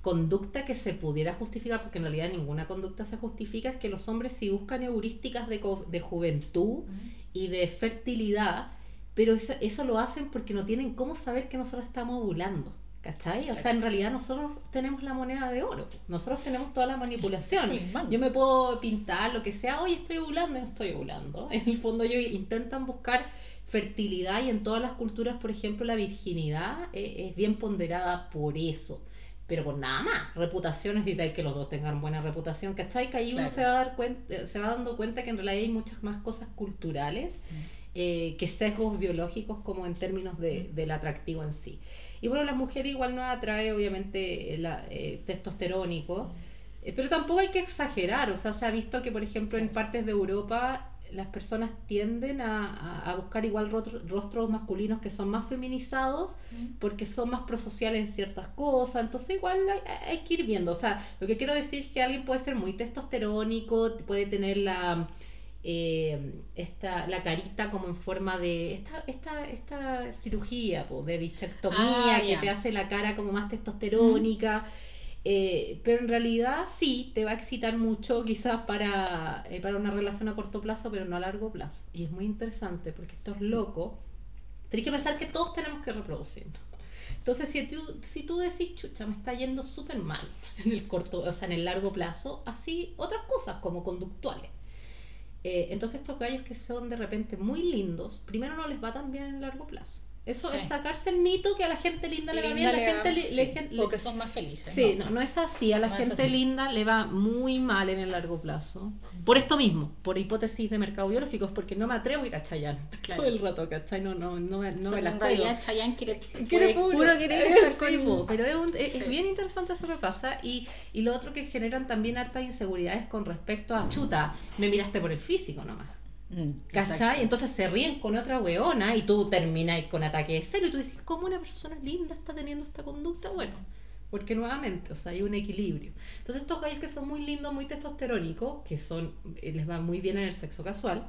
conducta que se pudiera justificar, porque en realidad ninguna conducta se justifica, es que los hombres si buscan heurísticas de, de juventud y de fertilidad, pero eso, eso lo hacen porque no tienen cómo saber que nosotros estamos ovulando. ¿Cachai? O sea, en realidad nosotros tenemos la moneda de oro. Nosotros tenemos toda la manipulación. Yo me puedo pintar lo que sea, hoy estoy ovulando y no estoy ovulando. En el fondo ellos intentan buscar fertilidad y en todas las culturas, por ejemplo, la virginidad eh, es bien ponderada por eso. Pero por nada más, reputación necesita que los dos tengan buena reputación, ¿cachai? Que ahí uno Claro. se va, a dar cuenta, se va dando cuenta que en realidad hay muchas más cosas culturales eh, que sesgos biológicos como en términos de, del atractivo en sí. Y bueno, la mujer igual nos atrae obviamente la, eh, testosterónico, eh, pero tampoco hay que exagerar, o sea, se ha visto que por ejemplo en partes de Europa las personas tienden a, buscar igual rostro- rostros masculinos que son más feminizados porque son más prosociales en ciertas cosas, entonces igual hay, hay que ir viendo, o sea, lo que quiero decir es que alguien puede ser muy testosterónico, puede tener la eh, esta, la carita como en forma de esta, esta, esta cirugía po, de bichectomía Ah, que te hace la cara como más testosterónica. Eh, pero en realidad sí, te va a excitar mucho quizás para, eh, para una relación a corto plazo, pero no a largo plazo. Y es muy interesante porque esto es loco. Tenés que pensar que todos tenemos que reproducirnos. Entonces, si tú, si tú decís, chucha, me está yendo súper mal en el corto, o sea, en el largo plazo, así otras cosas como conductuales. Eh, entonces, estos gallos que son de repente muy lindos, primero no les va tan bien en el largo plazo. Eso Sí. es sacarse el mito que a la gente linda le va bien, la gente, li- sí, le- porque son más felices. Sí, no, no es así. A la No gente linda le va muy mal en el largo plazo. Por esto mismo, por hipótesis de mercado biológico, es porque no me atrevo a ir a Claro. todo el rato, ¿cachai? No, no, no, no me la juego. Chayanne quiere, Quiere puro, puro querer eh, estar sí, con- po, pero es, un- es- bien interesante eso que pasa y, y lo otro que generan también hartas inseguridades con respecto a chuta, me miraste por el físico nomás. Mm, ¿Cachai? exacto. Entonces se ríen con otra weona y tú terminas con ataque de celo y tú dices, ¿cómo una persona linda está teniendo esta conducta? Bueno, porque nuevamente, o sea, hay un equilibrio. Entonces estos gallos que son muy lindos, muy testosterónicos, que son, eh, les va muy bien en el sexo casual,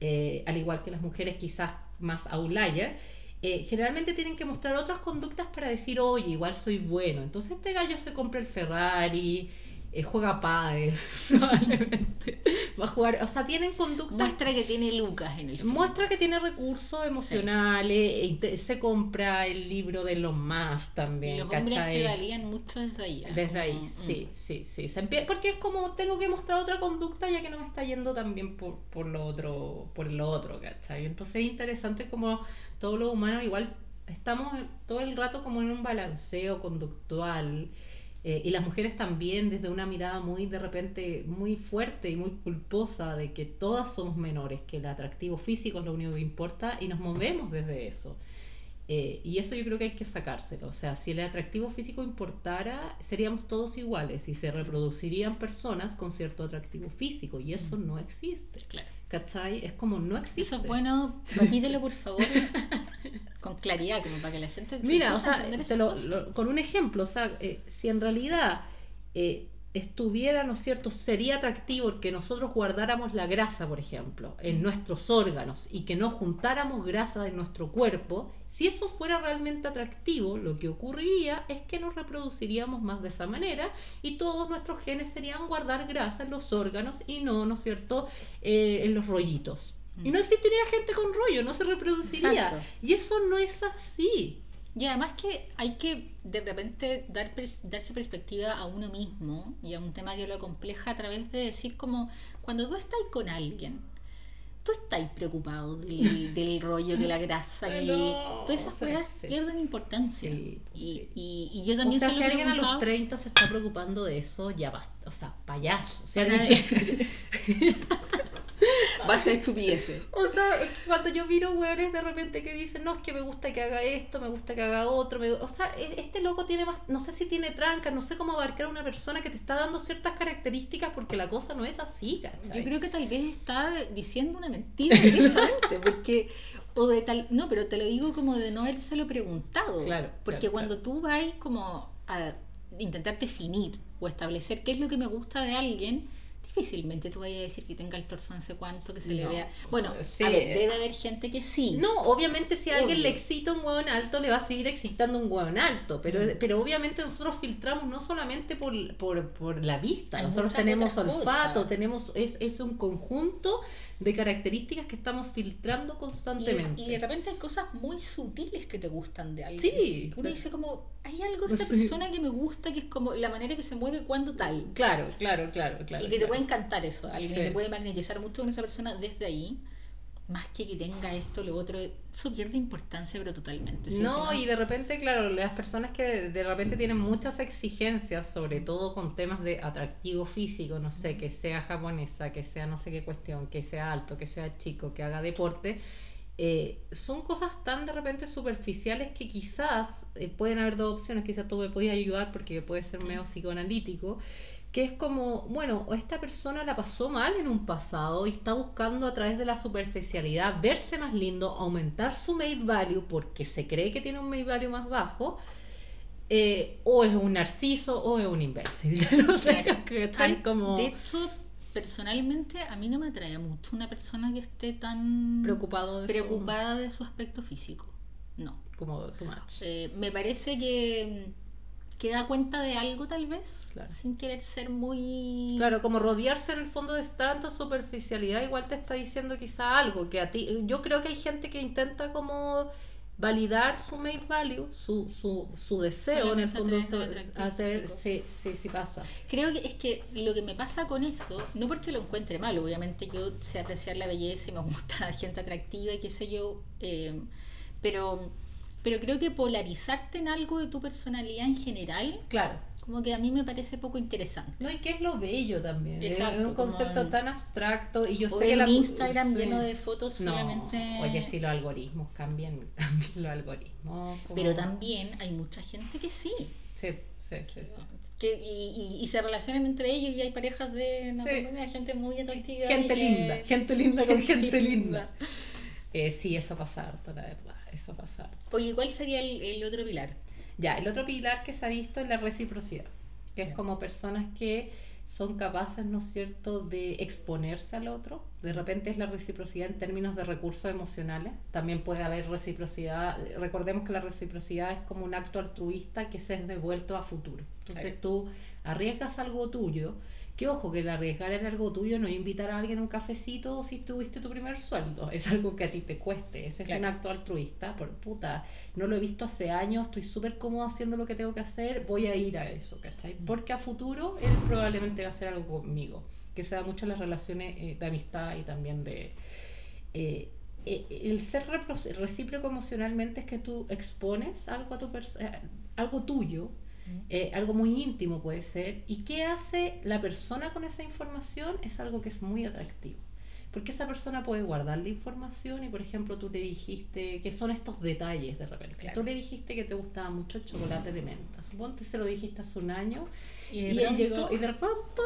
eh, al igual que las mujeres quizás más outlier, eh, generalmente tienen que mostrar otras conductas para decir, oye, igual soy bueno. Entonces este gallo se compra el Ferrari eh, juega pádel, probablemente. Va a jugar, o sea, tienen conductas Muestra que tiene lucas en el fondo. Muestra que tiene recursos emocionales, y te- se compra el libro de los más también, Los hombres ¿cachai? se valían mucho desde ahí. ¿eh? Desde ahí, Como, mm. sí, sí, sí. Se empie- porque es como tengo que mostrar otra conducta ya que no me está yendo tan bien por, por lo otro, por lo otro, ¿cachai? Entonces es interesante como todos los humanos igual estamos todo el rato como en un balanceo conductual. Eh, y las mujeres también desde una mirada muy de repente muy fuerte y muy culposa de que todas somos menores, que el atractivo físico es lo único que importa y nos movemos desde eso. Eh, y eso yo creo que hay que sacárselo. O sea, si el atractivo físico importara, seríamos todos iguales y se reproducirían personas con cierto atractivo físico. Y eso no existe. Claro. ¿Cachai? Es como no existe. Eso es bueno, repítelo por favor con claridad, como para que la gente Mira, o sea, te lo- con un ejemplo, o sea, eh, si en realidad eh, estuviera, ¿no es cierto?, sería atractivo que nosotros guardáramos la grasa, por ejemplo, en nuestros órganos y que no juntáramos grasa en nuestro cuerpo, si eso fuera realmente atractivo, lo que ocurriría es que nos reproduciríamos más de esa manera y todos nuestros genes serían guardar grasa en los órganos y no, ¿no es cierto?, eh, en los rollitos. Y no existiría gente con rollo, no se reproduciría. Exacto. Y eso no es así. Y además que hay que de repente dar darse perspectiva a uno mismo y a un tema que lo compleja a través de decir como cuando tú estás con alguien, tú estás preocupado del, del rollo, de la grasa, que no, todas esas cosas sí. pierden importancia. Sí, y, sí. y- y yo O también sea, se si alguien a los preguntado. 30 se está preocupando de eso, ya basta. O sea, payaso. O sea, Basta de estupideces. o sea, es que cuando yo miro weones de repente que dicen, no, es que me gusta que haga esto, me gusta que haga otro. me- O sea, e- este loco tiene más, no sé si tiene trancas, no sé cómo abarcar a una persona que te está dando ciertas características porque la cosa no es así, ¿cachai? Yo creo que tal vez está diciendo una mentira directamente, porque o de tal, no, pero te lo digo como de no habérselo preguntado, Claro, porque claro, cuando tú vas como a intentar definir o establecer qué es lo que me gusta de alguien, difícilmente tú vayas a decir que tenga el torso no sé cuánto, que se le vea. Bueno, sea, sí. a ver, debe haber gente que sí. No, obviamente si a alguien le excita un hueón alto, le va a seguir excitando un hueón alto, pero, Mm. pero obviamente nosotros filtramos no solamente por, por, por la vista, Hay nosotros tenemos olfato, tenemos es, es un conjunto de características que estamos filtrando constantemente. y de repente hay cosas muy sutiles que te gustan de alguien. Sí. Uno dice como, hay algo de esta Sí. persona que me gusta, que es como la manera que se mueve cuando tal. Claro, claro, claro, claro. y que te claro. Puede encantar eso. Alguien Sí. te puede magnetizar mucho con esa persona desde ahí. Más que que tenga esto, lo otro. Eso pierde importancia, pero totalmente. Sí, No, y de repente, claro, las personas que de repente tienen muchas exigencias, sobre todo con temas de atractivo físico, no sé, que sea japonesa, que sea no sé qué cuestión, que sea alto, que sea chico, que haga deporte, eh, son cosas tan de repente superficiales que quizás eh, pueden haber dos opciones, quizás tú me podías ayudar porque puede ser medio psicoanalítico, que es como, bueno, o esta persona la pasó mal en un pasado y está buscando a través de la superficialidad verse más lindo, aumentar su made value porque se cree que tiene un made value más bajo, eh, o es un narciso o es un imbécil. No sé, Claro. Como De hecho, personalmente, a mí no me atrae mucho una persona que esté tan preocupado de su- preocupada de su aspecto físico. No. como too much. Eh, me parece que, que da cuenta de algo, tal vez, Claro. sin querer ser muy. Claro, como rodearse en el fondo de tanta superficialidad, igual te está diciendo quizá algo que a ti. Yo creo que hay gente que intenta como validar su made value, su, su, su deseo en el fondo hacer, sí, sí, sí pasa. Creo que es que lo que me pasa con eso, no porque lo encuentre mal, obviamente yo sé apreciar la belleza y me gusta gente atractiva y qué sé yo, eh, pero, pero creo que polarizarte en algo de tu personalidad en general, Claro. como que a mí me parece poco interesante. No, y que es lo bello también. es- Exacto, es un concepto tan abstracto y yo O sé que la Instagram sí. lleno de fotos No, solamente... oye, si los algoritmos cambian, cambian los algoritmos. como- Pero también hay mucha gente que sí. Sí, sí, sí. sí. Que, y, y- y se relacionan entre ellos y hay parejas de no Sí. gente muy atractiva. Gente que- linda, gente linda con gente Gente linda. Eh, sí, eso pasa harto, la verdad. Eso pasa harto. Oye, ¿cuál sería el, el otro pilar? Ya, el otro pilar que se ha visto es la reciprocidad, que es como personas que son capaces, ¿no es cierto?, de exponerse al otro. De repente es la reciprocidad en términos de recursos emocionales. También puede haber reciprocidad. Recordemos que la reciprocidad es como un acto altruista que se es devuelto a futuro. Entonces Claro. tú arriesgas algo tuyo. Que ojo, que el arriesgar en algo tuyo no es invitar a alguien a un cafecito si tuviste tu primer sueldo. Es algo que a ti te cueste. Ese es un acto altruista. Por puta, no lo he visto hace años, estoy súper cómodo haciendo lo que tengo que hacer, voy a ir a eso, ¿cachai? Porque a futuro él probablemente va a hacer algo conmigo. Que se da mucho en las relaciones eh, de amistad y también de... eh, eh, el ser recíproco emocionalmente es que tú expones algo a tu eh, algo tuyo eh, algo muy íntimo puede ser. ¿Y qué hace la persona con esa información? Es algo que es muy atractivo. Porque esa persona puede guardar la información y, por ejemplo, tú le dijiste que son estos detalles de repente. Claro. Tú le dijiste que te gustaba mucho el chocolate de menta. Suponte se lo dijiste hace un año Y y, de él pronto llegó y de pronto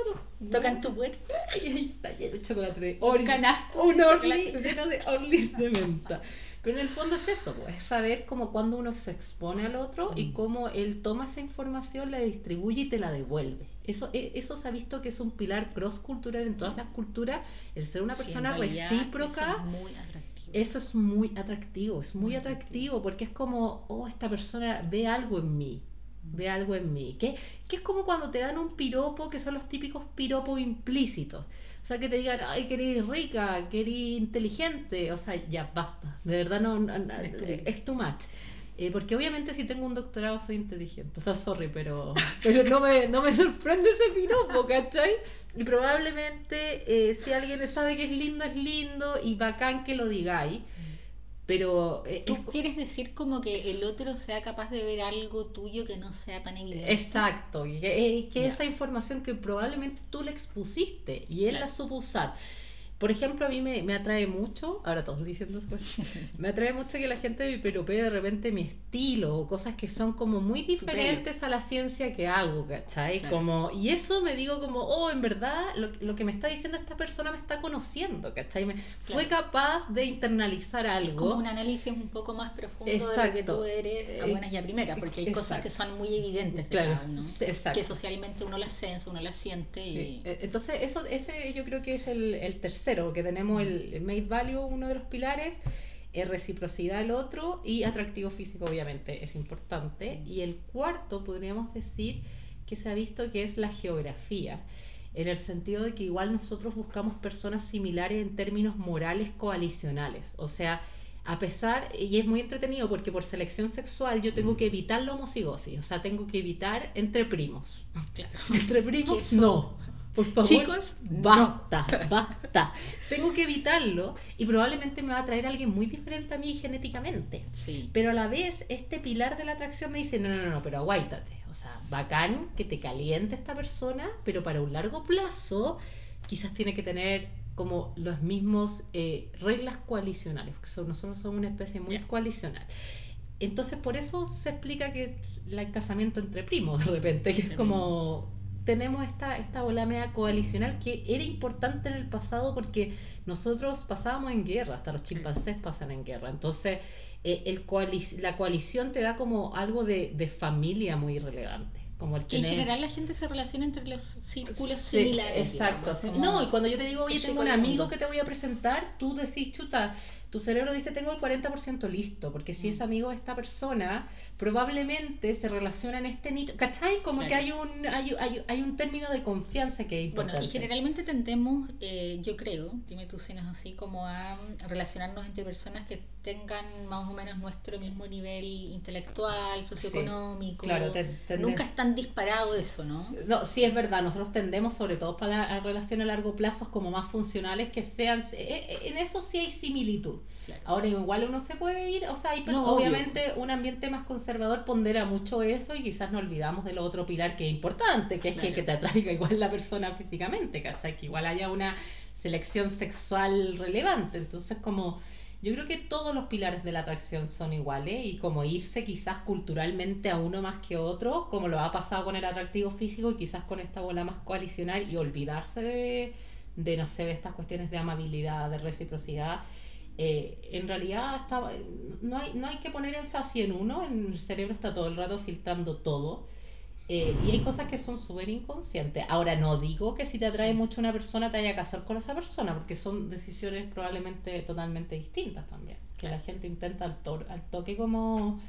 tocan tu puerta. y ahí está lleno de chocolate de Oreo. canasto Un Orly lleno de Orlis de menta. Pero en el fondo es eso, pues, es saber cómo cuando uno se expone al otro y Mm. cómo él toma esa información, la distribuye y te la devuelve. Eso, e- eso se ha visto que es un pilar cross cultural en todas las culturas, el ser una persona recíproca. eso es muy atractivo. Eso es muy atractivo, es muy Muy atractivo porque es como, oh, esta persona ve algo en mí, ve algo en mí. Que, que es como cuando te dan un piropo, que son los típicos piropos implícitos. Sea, que te digan, ay, que eres rica, que eres inteligente. O sea, ya basta. De verdad, no, no- no- Es too es too much. Eh, porque obviamente si tengo un doctorado soy inteligente. O sea, sorry, pero, pero no, me, no me sorprende ese piropo, ¿cachai? Y probablemente eh, si alguien sabe que es lindo, es lindo y bacán que lo digáis. Pero eh, Tú es- quieres decir como que el otro sea capaz de ver algo tuyo que no sea tan evidente. Exacto, y que, eh, que Ya. esa información que probablemente tú le expusiste y él Claro. la supo usar. Por ejemplo, a mí me, me atrae mucho, ahora todos diciendo esto, me atrae mucho que la gente me piropee de repente mi estilo o cosas que son como muy diferentes a la ciencia que hago, ¿cachai? Claro. Como, y eso me digo como, oh, en verdad lo, lo que me está diciendo esta persona me está conociendo, ¿cachai? Me, Fue Claro. capaz de internalizar Es algo. como un análisis un poco más profundo de lo que Exacto. tú eres a buenas y a primeras, porque hay cosas Exacto. que son muy evidentes de Claro, cada uno, exacto. que socialmente uno las sensa, uno las siente y... Sí, eh, Entonces, eso, ese yo creo que es el, el tercero, porque tenemos el, el made value, uno de los pilares, eh, reciprocidad el otro y atractivo físico, obviamente, es importante. Y el cuarto, podríamos decir que se ha visto que es la geografía, en el sentido de que igual nosotros buscamos personas similares en términos morales coalicionales. O sea, a pesar, y es muy entretenido porque por selección sexual yo tengo que evitar la homocigosis, o sea, tengo que evitar entre primos. Claro. Entre primos, no. Por favor, Chicos, basta, basta. Tengo que evitarlo y probablemente me va a traer alguien muy diferente a mí genéticamente. Sí. Pero a la vez, este pilar de la atracción me dice, no, no, no, pero aguáitate. O sea, bacán que te caliente esta persona, pero para un largo plazo quizás tiene que tener como los mismos eh, reglas coalicionales, porque son- nosotros somos una especie muy coalicional. Entonces, por eso se explica que el casamiento entre primos, de repente, que es como tenemos esta, esta bola media coalicional que era importante en el pasado porque nosotros pasábamos en guerra, hasta los chimpancés pasan en guerra. Entonces, eh, el coalic- la coalición te da como algo de, de familia muy relevante. Como el Que en general la gente se relaciona entre los círculos Sí, similares. Exacto. digamos, No, y cuando yo te digo, oye, tengo un amigo que te voy a presentar, tú decís, chuta, tu cerebro dice, tengo el 40% listo, porque si Mm. es amigo de esta persona, probablemente se relaciona en este nicho. ¿Cachai? Como que Claro. hay un, hay, hay, hay un término de confianza que es. Bueno, y generalmente tendemos, eh, yo creo, dime tú si no es así, como a relacionarnos entre personas que tengan más o menos nuestro mismo nivel intelectual, socioeconómico. claro, te- tende- Nunca es tan disparado eso, ¿no? No, sí es verdad, nosotros tendemos sobre todo para la- a relaciones a largo plazo como más funcionales que sean, eh, eh, en eso sí hay similitud. Claro. Ahora igual uno se puede ir, o sea, hay No, obvio. obviamente un ambiente más conservador pondera mucho eso y quizás nos olvidamos del otro pilar que es importante, que es que, te atraiga igual la persona físicamente, ¿cachai? Que igual haya una selección sexual relevante. Entonces como yo creo que todos los pilares de la atracción son iguales y como irse quizás culturalmente a uno más que otro, como lo ha pasado con el atractivo físico y quizás con esta bola más coalicional y olvidarse de, de no sé, de estas cuestiones de amabilidad, de reciprocidad. Eh, en realidad está, no, hay, no hay que poner énfasis en uno, el cerebro está todo el rato filtrando todo. Eh, y hay cosas que son súper inconscientes. Ahora, no digo que si te atrae Sí. mucho una persona te vaya a casar con esa persona, porque son decisiones probablemente totalmente distintas también. Que la gente intenta al, tor- al toque como,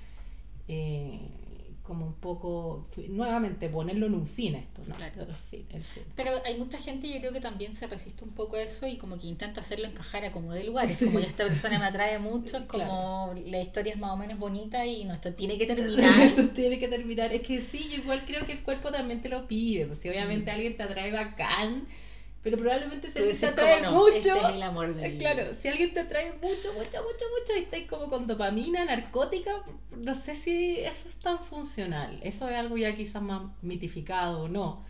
eh, como un poco, nuevamente, ponerlo en un fin esto, ¿no? Claro. El fin, el fin. Pero hay mucha gente, yo creo que también se resiste un poco a eso y como que intenta hacerlo encajar a como de lugares. Sí. Como ya esta persona me atrae mucho, es como Claro. la historia es más o menos bonita y no, esto tiene que terminar. Esto tiene que terminar. Es que sí, yo igual creo que el cuerpo también te lo pide. Pues si obviamente Mm. alguien te atrae bacán, pero probablemente si alguien te atrae no, mucho. este es el amor de eh, vida. Claro, si alguien te atrae mucho, mucho, mucho, mucho y estáis como con dopamina, narcótica, no sé si eso es tan funcional. Eso es algo ya quizás más mitificado o no.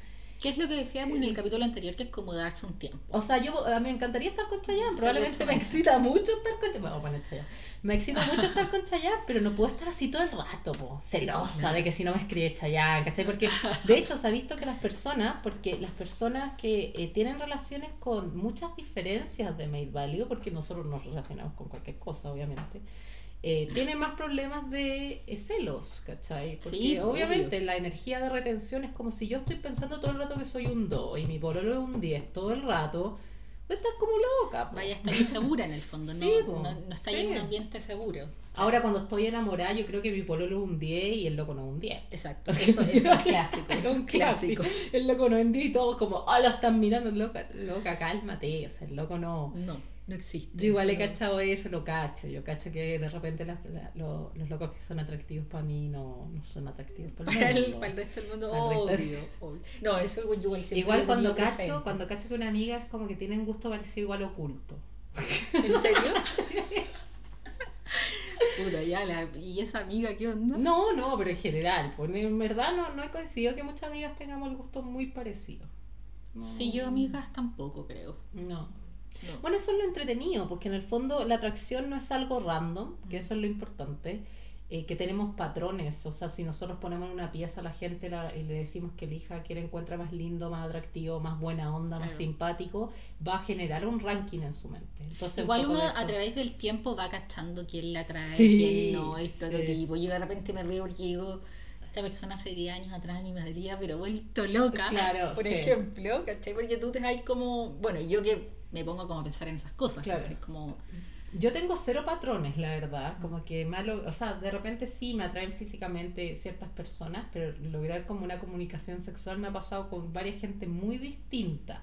¿Qué es lo que decíamos en el Es- capítulo anterior? Que es como darse un tiempo. O sea, yo a mí me encantaría estar con Chayanne, Sí, probablemente me excita mucho estar con Chayanne. Bueno, Chayanne. Me excita mucho estar con Chayanne, pero no puedo estar así todo el rato, po, celosa No. de que si no me escribe Chayanne, ¿cachai? Porque de hecho se ha visto que las personas, porque las personas que eh, tienen relaciones con muchas diferencias de mate value, porque nosotros nos relacionamos con cualquier cosa, obviamente. Eh, tienen más problemas de eh, celos, ¿cachai? Porque Sí, obviamente la energía de retención es como si yo estoy pensando todo el rato que soy un 2 y mi pololo es un 10 todo el rato, pues estás como loca. po. Vaya a estar insegura en el fondo, Sí, no, no, no está sí. en un ambiente seguro. Ahora cuando estoy enamorada yo creo que mi pololo es un 10 y el loco no es un 10. Exacto, eso, eso es clásico, Es un clásico. El loco no es un 10 y todos como, ah, lo están mirando, loca, loca, cálmate, o sea, el loco no... No, no existe. Yo igual he cachado eso, lo cacho. Yo cacho que de repente las- la- lo- los locos que son atractivos para mí no, no son atractivos para, Para el, mundo. para el resto del mundo, resto- obvio. No, eso igual cuando cacho, presente. cuando cacho que una amiga es como que tiene un gusto parecido igual oculto. ¿En serio? Puta, ya, la, ¿y esa amiga qué onda? No, no, pero en general, pues en verdad no, no he coincidido que muchas amigas tengamos el gusto muy parecido. No. Sí, yo amigas tampoco creo. No. No. Bueno, eso es lo entretenido, porque en el fondo la atracción no es algo random, que eso es lo importante, eh, que tenemos patrones, o sea, si nosotros ponemos una pieza a la gente la- y le decimos que elija quién encuentra más lindo, más atractivo, más buena onda, más Claro. simpático, va a generar un ranking en su mente. Entonces, Igual uno eso. a través del tiempo va cachando quién la atrae, Sí, quién no, el sí. prototipo. Yo de repente me río porque digo, esta persona hace 10 años atrás ni me habría pero vuelto loca. Claro, por sí. ejemplo, ¿cachai? Porque tú te das como, bueno, yo que me pongo como a pensar en esas cosas, Claro. ¿cachai? Como, Yo tengo cero patrones, la verdad. Como que malo, o sea, de repente sí me atraen físicamente ciertas personas, pero lograr como una comunicación sexual me ha pasado con varias gente muy distinta.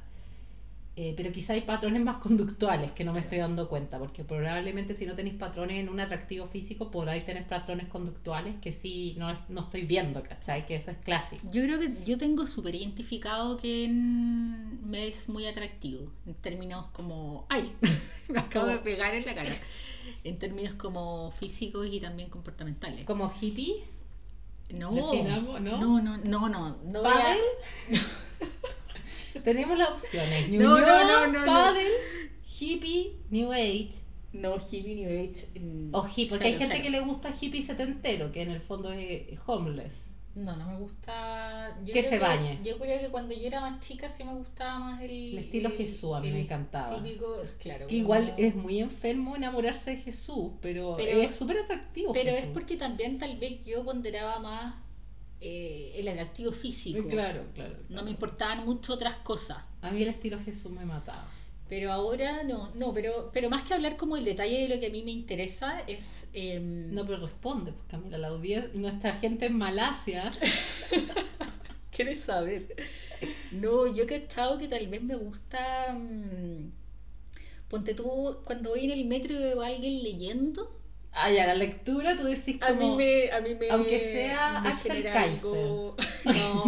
Eh, pero quizá hay patrones más conductuales que no me estoy dando cuenta, porque probablemente si no tenéis patrones en un atractivo físico, podáis tener patrones conductuales que sí no, no estoy viendo, ¿cachai? Que eso es clásico. yo creo que yo tengo súper identificado que me es muy atractivo, en términos como, ay, me acabo de pegar en la cara, en términos como físicos y también comportamentales. Como hippie, No, ¿no? no, no, no, no, no paddle. Tenemos las opciones. No, Ñuñoa, no, no, no, no. paddle, hippie, new age. No, hippie new age. mm, O hippie, porque hay gente cero. que le gusta hippie setentero, que en el fondo es homeless. No, no me gusta. yo Que se bañe. Yo creo que cuando yo era más chica sí me gustaba más el. El estilo Jesús, a mí me encantaba. Típico, claro. Que igual es muy enfermo enamorarse de Jesús, pero, Pero- es súper atractivo. Pero es porque también tal vez yo ponderaba más eh, el atractivo físico. Claro, claro. No me importaban mucho otras cosas. A mí el estilo Jesús me mataba. Pero ahora no, no, pero, pero más que hablar como el detalle de lo que a mí me interesa es... em, No, pero responde, pues Camila, la audiencia, nuestra gente en Malasia. ¿Quieres saber? No, yo he cachado que tal vez me gusta. mm, ponte tú, cuando voy en el metro y veo a alguien leyendo, Ah, ya, la lectura tú decís a mí como... me. A mí me aunque sea me Axel Kaiser. algo- No,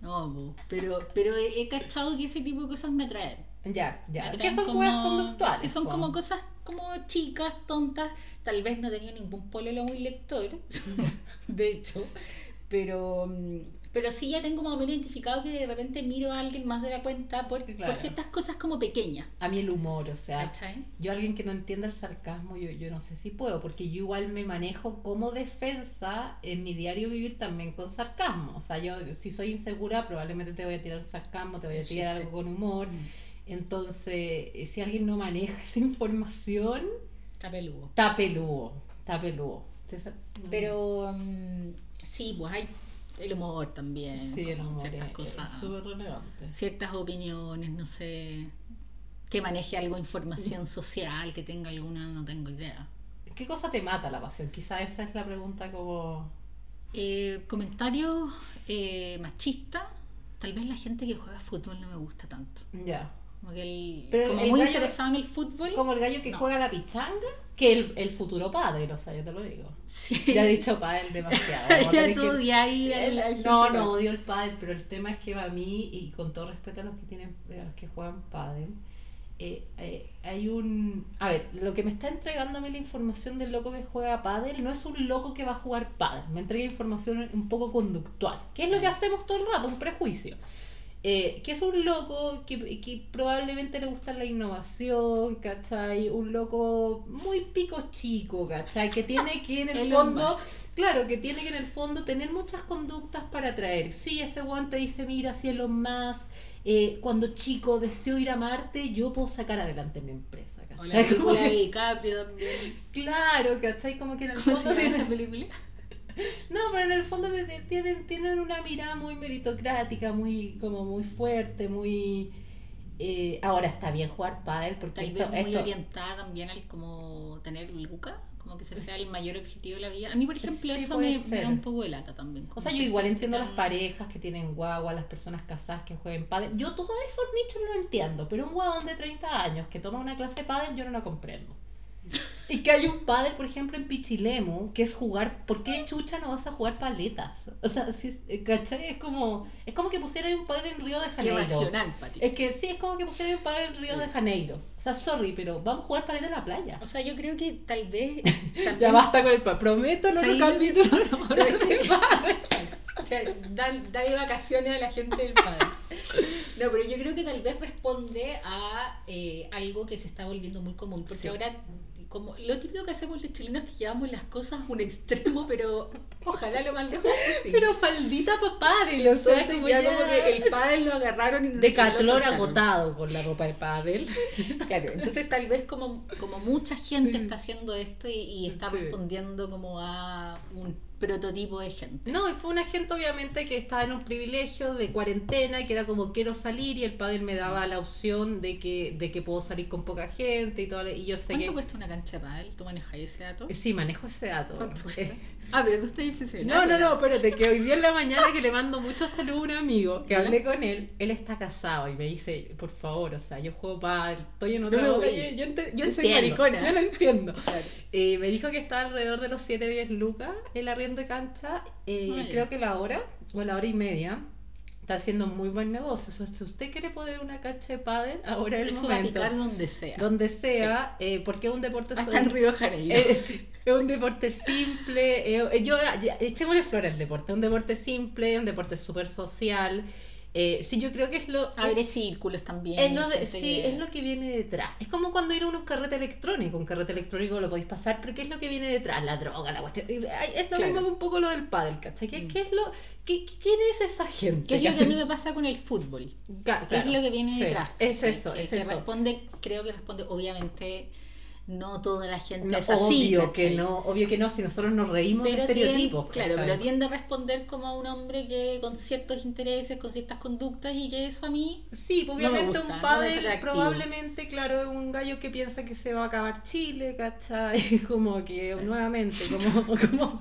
no, po, pero, pero he, he cachado que ese tipo de cosas me atraen. Ya, ya. Que son como- cosas conductuales. Que son como cosas como chicas, tontas. Tal vez no tenía ningún pololo muy lector, de hecho. Pero, mm, pero sí ya tengo más o menos identificado que de repente miro a alguien más de la cuenta por, por Claro. ciertas cosas como pequeñas. A mí el humor, o sea, ¿cachai? yo alguien que no entienda el sarcasmo, yo, yo no sé si puedo, porque yo igual me manejo como defensa en mi diario vivir también con sarcasmo. O sea, yo si soy insegura, probablemente te voy a tirar sarcasmo, te voy a tirar algo con humor. Entonces, eh, si alguien no maneja esa información, Está peludo. está peludo, está peludo. No. Pero mm, sí, pues hay. El humor también. Sí, el humor Ciertas es- cosas. súper relevante. ciertas opiniones, no sé. Que maneje algo información social, que tenga alguna, no tengo idea. ¿Qué cosa te mata la pasión? Quizá esa es la pregunta como... Eh, comentarios eh, machistas. Tal vez la gente que juega fútbol no me gusta tanto. Ya. Como que el, Pero como el muy gallo- interesado en el fútbol. Como el gallo que No. juega la pichanga, que el, el futuro padre, o sea, yo te lo digo. Sí. Ya he dicho padre demasiado. a ya tú que- ahí no, no odio el pádel, pero el tema es que para mí, y con todo respeto a los que tienen, a los que juegan pádel, eh, eh, hay un... A ver, lo que me está entregando a mí la información del loco que juega pádel no es un loco que va a jugar pádel, me entrega información un poco conductual, que es lo que hacemos todo el rato, un prejuicio. Eh, que es un loco que, que probablemente le gusta la innovación, ¿cachai? Un loco muy pico chico, ¿cachai? Que tiene que en el fondo... Claro, que tiene que en el fondo tener muchas conductas para atraer. Sí, ese guante dice, mira, si es lo más... eh, cuando chico deseo ir a Marte, yo puedo sacar adelante mi empresa, O la ¿cachai? Como película de DiCaprio también. claro, ¿cachai? Como que en el ¿Cómo fondo tiene- esa película? No, pero en el fondo tienen, tienen una mirada muy meritocrática, muy como muy fuerte, muy... eh, ahora está bien jugar pádel porque Tal esto, vez muy esto- orientada también al como tener luca, como que ese sea el mayor objetivo de la vida. A mí, por ejemplo, Sí, eso me, da un poco de lata también. O sea, yo igual entiendo tan- las parejas que tienen guagua, las personas casadas que jueguen pádel. Yo todos esos nichos lo entiendo, pero un guagón de 30 años que toma una clase de pádel yo no la comprendo. Y que hay un pádel, por ejemplo, en Pichilemu, que es jugar, ¿por qué chucha no vas a jugar paletas? O sea, si es, eh, ¿cachai? Es como, es como que pusiera un pádel en Río de Janeiro. Irracional, Pati. Es que sí, es como que pusiera un pádel en Río de Janeiro. O sea, sorry, pero vamos a jugar paletas en la playa. O sea, yo creo que tal vez. Ya también- basta con el pádel. Prometo otro Sí, capítulo no hablar de. O sea, dale vacaciones a la gente del padre. No, pero yo creo que tal vez responde a eh, algo que se está volviendo muy común. Porque Sí. ahora, como lo típico que hacemos los chilenos, que llevamos las cosas a un extremo, pero ojalá lo más lejos posible. Pero faldita para pádel, o sea, Entonces como ya, ya- como que el pádel lo agarraron y no- de Catlor agotado con la ropa de pádel. Claro, entonces tal vez como, como mucha gente Sí. está haciendo esto y, y está Sí. respondiendo como a un prototipo de gente. No, y fue una gente obviamente que estaba en un privilegio de cuarentena, que era como quiero salir y el pádel me daba la opción de que, de que puedo salir con poca gente y todo. Y yo sé ¿Cuánto que... cuesta una cancha de pádel? ¿Tú manejas ese dato? Sí, manejo ese dato. ¿Cuánto cuesta? Ah, pero tú estás No, obsesionado. no, no, espérate, que hoy día en la mañana que le mando mucho saludo a un amigo, que hablé con él, él está casado y me dice, por favor, o sea, yo juego para, estoy en No me onda, voy. yo, yo ente- Yo soy entiendo, maricona. yo lo entiendo. Claro. Eh, me dijo que estaba alrededor de los 7 10 lucas el arriendo de cancha, eh, Ah, creo que la hora, o la hora y media, está haciendo muy buen negocio. O sea, si usted quiere poner una cancha de pádel, ahora es el Eso va a momento. donde sea. Donde sea, eh, porque es un deporte Hasta en Río Janeiro. es, es un deporte simple. eh, yo, ya, echémosle flor al deporte. Es un deporte simple, un deporte súper social. Eh, sí, yo creo que es lo. Abre círculos también. es lo de- sí, que- es lo que viene detrás. Es como cuando ir a un carrete electrónico. Un carrete electrónico lo podéis pasar, pero ¿qué es lo que viene detrás? La droga, la cuestión. Es lo Claro. mismo que un poco lo del pádel, ¿cachai? ¿Qué, Mm. qué es lo, qué, qué- ¿Quién es esa gente? ¿Qué es lo que a ¿cachai? mí me pasa con el fútbol? Ca- ¿Qué es claro, lo que viene sí, detrás? Es eso, es que eso. responde, creo que responde, obviamente, no toda la gente No, es así. obvio que no, obvio que no, si nosotros nos reímos de Pero estereotipos. tiende, claro, pero tiende a responder como a un hombre que con ciertos intereses, con ciertas conductas y que eso a mí Sí, pues, No obviamente gusta, un atractivo. probablemente, claro, un gallo que piensa que se va a acabar Chile, ¿cachai? Como que nuevamente, como, como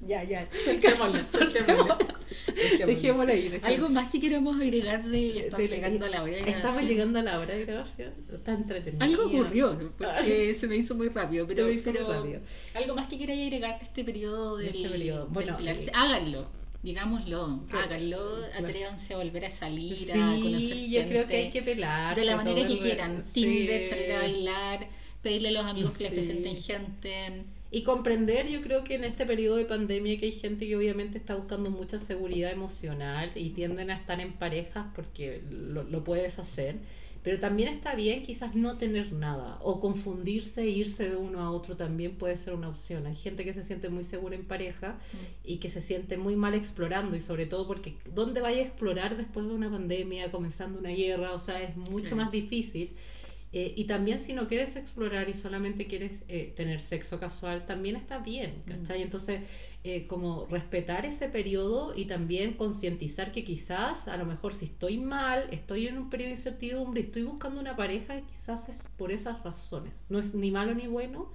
ya, ya, Soltémosla, soltémosla. ahí. dejémoslo. Algo más que queramos agregar de ya estamos De- llegando a la hora de Estamos grabación? llegando a la hora de grabación, está entretenido. Algo ocurrió, porque se me hizo muy rápido, pero, me hizo muy rápido. algo más que queráis agregar de este periodo De del, este periodo. Bueno, pilarse. eh, háganlo, digámoslo, Claro, háganlo, claro. atrévanse a volver a salir, a conocer Sí, yo creo que hay gente, que pelar. de la manera que quieran, Tinder, salir a bailar, pedirle a los amigos que les Sí. presenten gente. Y comprender, yo creo que en este periodo de pandemia que hay gente que obviamente está buscando mucha seguridad emocional y tienden a estar en parejas porque lo, lo puedes hacer, pero también está bien quizás no tener nada o confundirse e irse de uno a otro también puede ser una opción. Hay gente que se siente muy segura en pareja y que se siente muy mal explorando y sobre todo porque ¿dónde vaya a explorar después de una pandemia, comenzando una guerra? O sea, es mucho más difícil. Eh, y también si no quieres explorar y solamente quieres eh, tener sexo casual, también está bien, ¿cachai? Entonces, eh, como respetar ese periodo y también concientizar que quizás, a lo mejor si estoy mal, estoy en un periodo de incertidumbre, estoy buscando una pareja, quizás es por esas razones. No es ni malo ni bueno,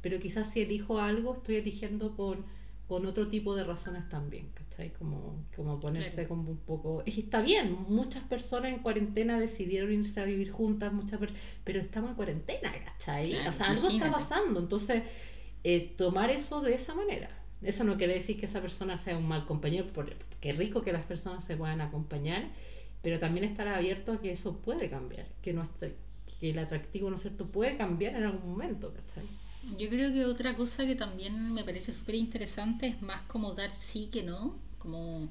pero quizás si elijo algo, estoy eligiendo con, con otro tipo de razones también, ¿cachai? Como, como ponerse Claro. como un poco... Y está bien, muchas personas en cuarentena decidieron irse a vivir juntas, muchas per- pero estamos en cuarentena, ¿cachai? Claro, o sea, algo está pasando, entonces eh, tomar eso de esa manera. Eso no quiere decir que esa persona sea un mal compañero, porque rico que las personas se puedan acompañar, pero también estar abierto a que eso puede cambiar, que, nuestra, que el atractivo, ¿no es cierto?, puede cambiar en algún momento, ¿cachai? Yo creo que otra cosa que también me parece súper interesante es más como dar sí que no. Como,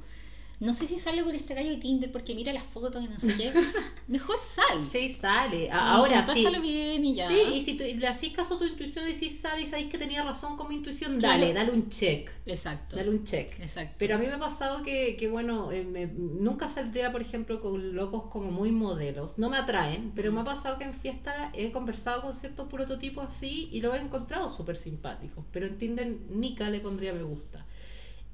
no sé si sale por este gallo de Tinder porque mira las fotos y no sé qué. Mejor sal. Sí, sale. Y Ahora sí. Pásalo bien y ya. Sí, y si tú, le hacís caso a tu intuición y decís, sale y sabéis que tenía razón con mi intuición, Claro. dale, dale un check. Exacto. Dale un check. Exacto. Pero a mí me ha pasado que, que bueno, eh, me- nunca saldría, por ejemplo, con locos como muy modelos. No me atraen, pero me ha pasado que en fiesta he conversado con ciertos prototipos así y lo he encontrado súper simpáticos. Pero en Tinder Nika le pondría me gusta.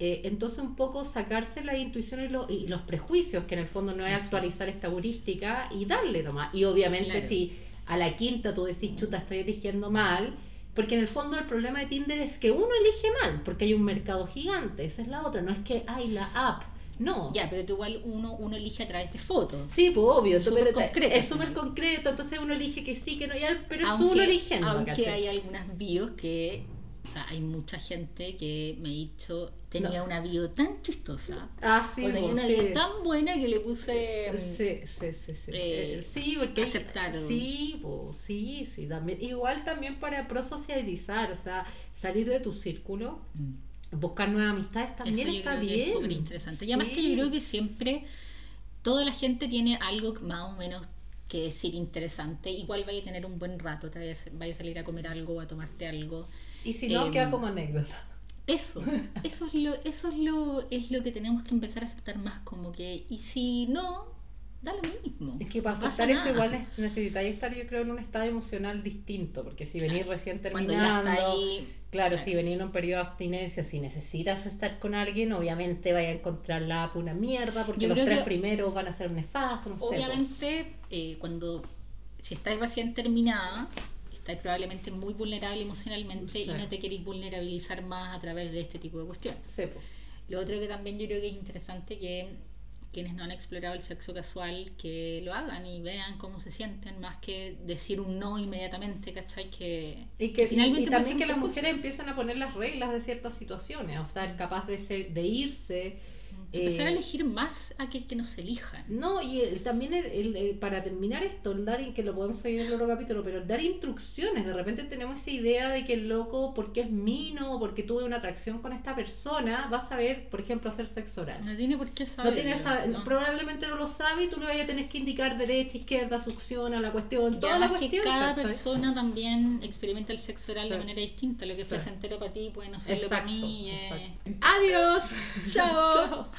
Eh, entonces un poco sacarse la intuición y, lo- y los prejuicios, que en el fondo no es Eso. actualizar esta heurística y darle nomás. Y obviamente Claro. si a la quinta tú decís, chuta, estoy eligiendo mal, porque en el fondo el problema de Tinder es que uno elige mal, porque hay un mercado gigante, esa es la otra, no es que hay la app, no. Ya, pero tú igual uno, uno elige a través de fotos. Sí, pues obvio, Súper concreto, es súper concreto, entonces uno elige que sí, que no, ya, pero es aunque, uno eligiendo. aunque ¿cachai? hay algunas bios que, o sea, hay mucha gente que me ha dicho, tenía No. una bio tan chistosa, Ah, sí, o tenía pues, una sí. bio tan buena que le puse... mm, Sí, sí, sí, sí. eh, sí, porque aceptaron. Sí, pues, sí, sí, también. Igual también para prosocializar, o sea, salir de tu círculo, mm. buscar nuevas amistades también Eso yo está creo que bien. es súper interesante. Y además que yo creo que siempre toda la gente tiene algo más o menos que decir interesante. Igual vaya a tener un buen rato, te vaya a, vaya a salir a comer algo, a tomarte algo. Y si no, Em, queda como anécdota. Eso, eso es lo, eso es lo, es lo que tenemos que empezar a aceptar más, como que, y si no, da lo mismo. Es que para aceptar eso nada. igual ne- necesitáis estar, yo creo, en un estado emocional distinto, porque si venís Claro. recién terminando, ahí, claro, claro. si venís en un periodo de abstinencia, si necesitas estar con alguien, obviamente vaya a encontrar la una mierda, porque Yo los tres primeros van a ser nefastos, no sé. po. Obviamente, eh, cuando si estáis recién terminada, estáis probablemente muy vulnerable emocionalmente Sí. y no te queréis vulnerabilizar más a través de este tipo de cuestiones. Sí. Lo otro que también yo creo que es interesante que quienes no han explorado el sexo casual que lo hagan y vean cómo se sienten más que decir un no inmediatamente, ¿cachai? Que, Y, que, finalmente y también que las mujeres empiezan a poner las reglas de ciertas situaciones, o sea, capaz de, ser, de irse. Empezar a eh, elegir más a que, que nos elijan. No, y el- también el, el- el- para terminar esto, el dar, que lo podemos seguir en el otro capítulo, pero el dar instrucciones, de repente tenemos esa idea de que el loco, porque es mino, porque tuve una atracción con esta persona, va a saber, por ejemplo, hacer sexo oral. No tiene por qué No saber. tiene esa- probablemente no lo sabe y tú le vayas a tener que indicar derecha, izquierda, succiona la cuestión, toda la además que cuestión. cada persona también experimenta el sexo oral de manera distinta. Lo que es Sí. placentero para ti puede no serlo para mí. eh. Adiós. Chao. Chao.